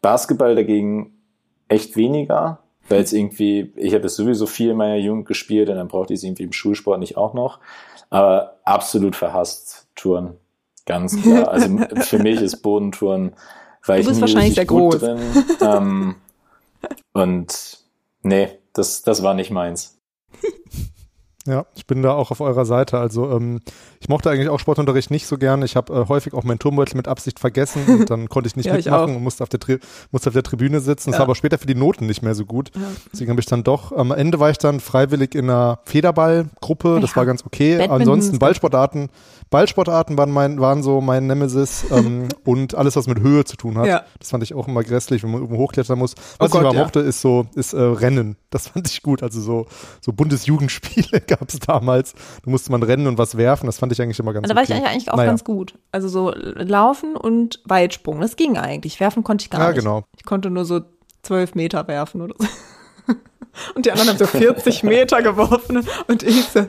Basketball dagegen echt weniger, weil es irgendwie, ich habe es sowieso viel in meiner Jugend gespielt und dann brauchte ich es irgendwie im Schulsport nicht auch noch. Aber absolut verhasst Touren. Ganz klar. Also *laughs* für mich ist Bodentouren, weil du bist ich wahrscheinlich sehr groß. Drin, ähm, und nee, das, das war nicht meins. *laughs* Ja, ich bin da auch auf eurer Seite. Also ähm, ich mochte eigentlich auch Sportunterricht nicht so gern. Ich habe äh, häufig auch meinen Turmbeutel mit Absicht vergessen und dann konnte ich nicht *laughs* ja, mitmachen ich und musste auf, der musste auf der Tribüne sitzen. Das ja. war aber später für die Noten nicht mehr so gut. Ja. Deswegen habe ich dann doch, am Ende war ich dann freiwillig in einer Federballgruppe. Das war ganz okay. Badminton Ansonsten Ballsportarten Ballsportarten waren, mein, waren so mein Nemesis *laughs* ähm, und alles, was mit Höhe zu tun hat. Ja. Das fand ich auch immer grässlich, wenn man irgendwo hochklettern muss. Was oh ich Gott, aber ja. mochte, ist so, ist äh, Rennen. Das *laughs* fand ich gut. Also so, so Bundesjugendspiele *laughs* gab es damals. Da musste man rennen und was werfen. Das fand ich eigentlich immer ganz gut. Da war ich eigentlich auch naja. ganz gut. Also so Laufen und Weitsprung. Das ging eigentlich. Werfen konnte ich gar ja, nicht. Genau. Ich konnte nur so zwölf Meter werfen oder so. Und die anderen haben so 40 Meter geworfen und ich so.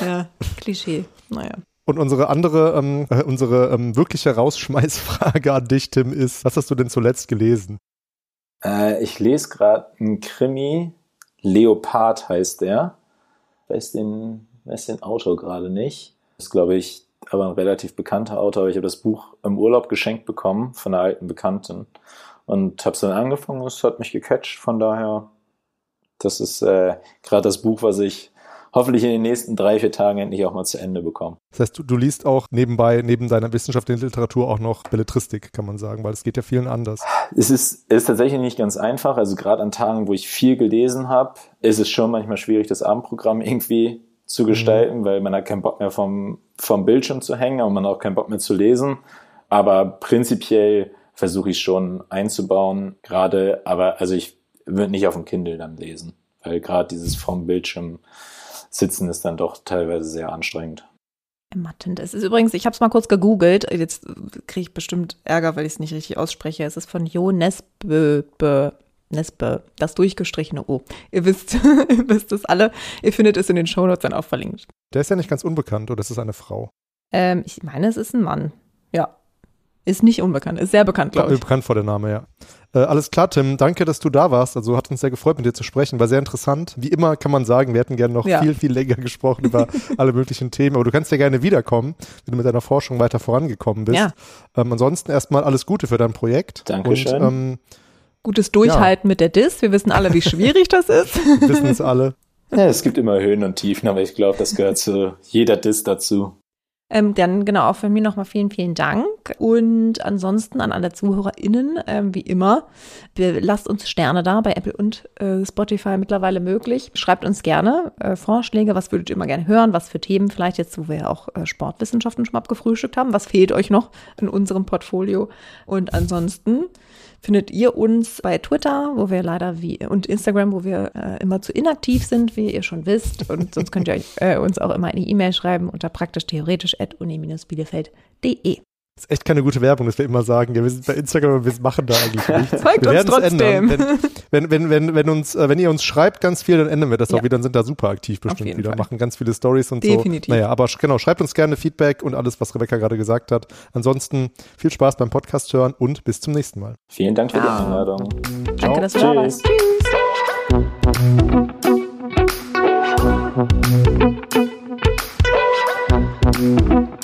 Ja, Klischee. Naja. Und unsere andere, ähm, äh, unsere ähm, wirkliche Rausschmeißfrage an dich, Tim, ist, was hast du denn zuletzt gelesen? Äh, ich lese gerade einen Krimi, Leopard heißt der. Weiß den, weiß den Autor gerade nicht. Das ist, glaube ich, aber ein relativ bekannter Autor. Ich habe das Buch im Urlaub geschenkt bekommen von einer alten Bekannten und habe es dann angefangen. Es hat mich gecatcht. Von daher, das ist äh, gerade das Buch, was ich hoffentlich in den nächsten drei, vier Tagen endlich auch mal zu Ende bekommen. Das heißt, du, du liest auch nebenbei, neben deiner wissenschaftlichen Literatur auch noch Belletristik, kann man sagen, weil es geht ja vielen anders. Es ist, ist tatsächlich nicht ganz einfach. Also gerade an Tagen, wo ich viel gelesen habe, ist es schon manchmal schwierig, das Abendprogramm irgendwie zu gestalten, mhm. weil man hat keinen Bock mehr vom, vom Bildschirm zu hängen und man hat auch keinen Bock mehr zu lesen. Aber prinzipiell versuche ich schon einzubauen, gerade, aber also ich würde nicht auf dem Kindle dann lesen, weil gerade dieses vom Bildschirm Sitzen ist dann doch teilweise sehr anstrengend. Ermattend. Es ist übrigens, ich habe es mal kurz gegoogelt, jetzt kriege ich bestimmt Ärger, weil ich es nicht richtig ausspreche. Es ist von Jo Nesbö, Nespe, das durchgestrichene O. Ihr wisst, *laughs* ihr wisst es alle. Ihr findet es in den Shownotes dann auch verlinkt. Der ist ja nicht ganz unbekannt, oder ist es eine Frau? Ähm, ich meine, es ist ein Mann. Ja. Ist nicht unbekannt, ist sehr bekannt, glaube ich. Bekannt vor der Name, ja. Äh, alles klar, Tim. Danke, dass du da warst. Also hat uns sehr gefreut, mit dir zu sprechen. War sehr interessant. Wie immer kann man sagen, wir hätten gerne noch ja. viel, viel länger gesprochen über *laughs* alle möglichen Themen. Aber du kannst ja gerne wiederkommen, wenn du mit deiner Forschung weiter vorangekommen bist. Ja. Ähm, ansonsten erstmal alles Gute für dein Projekt. Dankeschön. Und, ähm, Gutes Durchhalten ja. mit der DIS. Wir wissen alle, wie schwierig das ist. Wir wissen es alle. *laughs* Ja, es gibt immer Höhen und Tiefen, aber ich glaube, das gehört zu jeder DIS dazu. Ähm, dann genau auch von mir nochmal vielen, vielen Dank. Und ansonsten an alle ZuhörerInnen, ähm, wie immer, lasst uns Sterne da bei Apple und äh, Spotify mittlerweile möglich. Schreibt uns gerne äh, Vorschläge, was würdet ihr immer gerne hören, was für Themen vielleicht jetzt, wo wir ja auch äh, Sportwissenschaften schon mal abgefrühstückt haben, was fehlt euch noch in unserem Portfolio. Und ansonsten findet ihr uns bei Twitter, wo wir leider wie und Instagram, wo wir äh, immer zu inaktiv sind, wie ihr schon wisst. Und sonst könnt ihr euch, äh, uns auch immer eine E-Mail schreiben unter praktisch theoretisch at uni-bielefeld.de. Ist echt keine gute Werbung, dass wir immer sagen, ja, wir sind bei Instagram und wir machen da eigentlich *laughs* nichts. Folgt wir uns trotzdem. Ändern. Wenn, wenn, wenn, wenn, uns, äh, wenn ihr uns schreibt ganz viel, dann ändern wir das ja. auch wieder, dann sind da super aktiv bestimmt wieder, Fall. machen ganz viele Stories und Definitiv. so. Definitiv. Naja, aber genau, schreibt uns gerne Feedback und alles, was Rebecca gerade gesagt hat. Ansonsten viel Spaß beim Podcast hören und bis zum nächsten Mal. Vielen Dank für ja. die Einladung. Ciao. Danke, dass du da warst. Tschüss.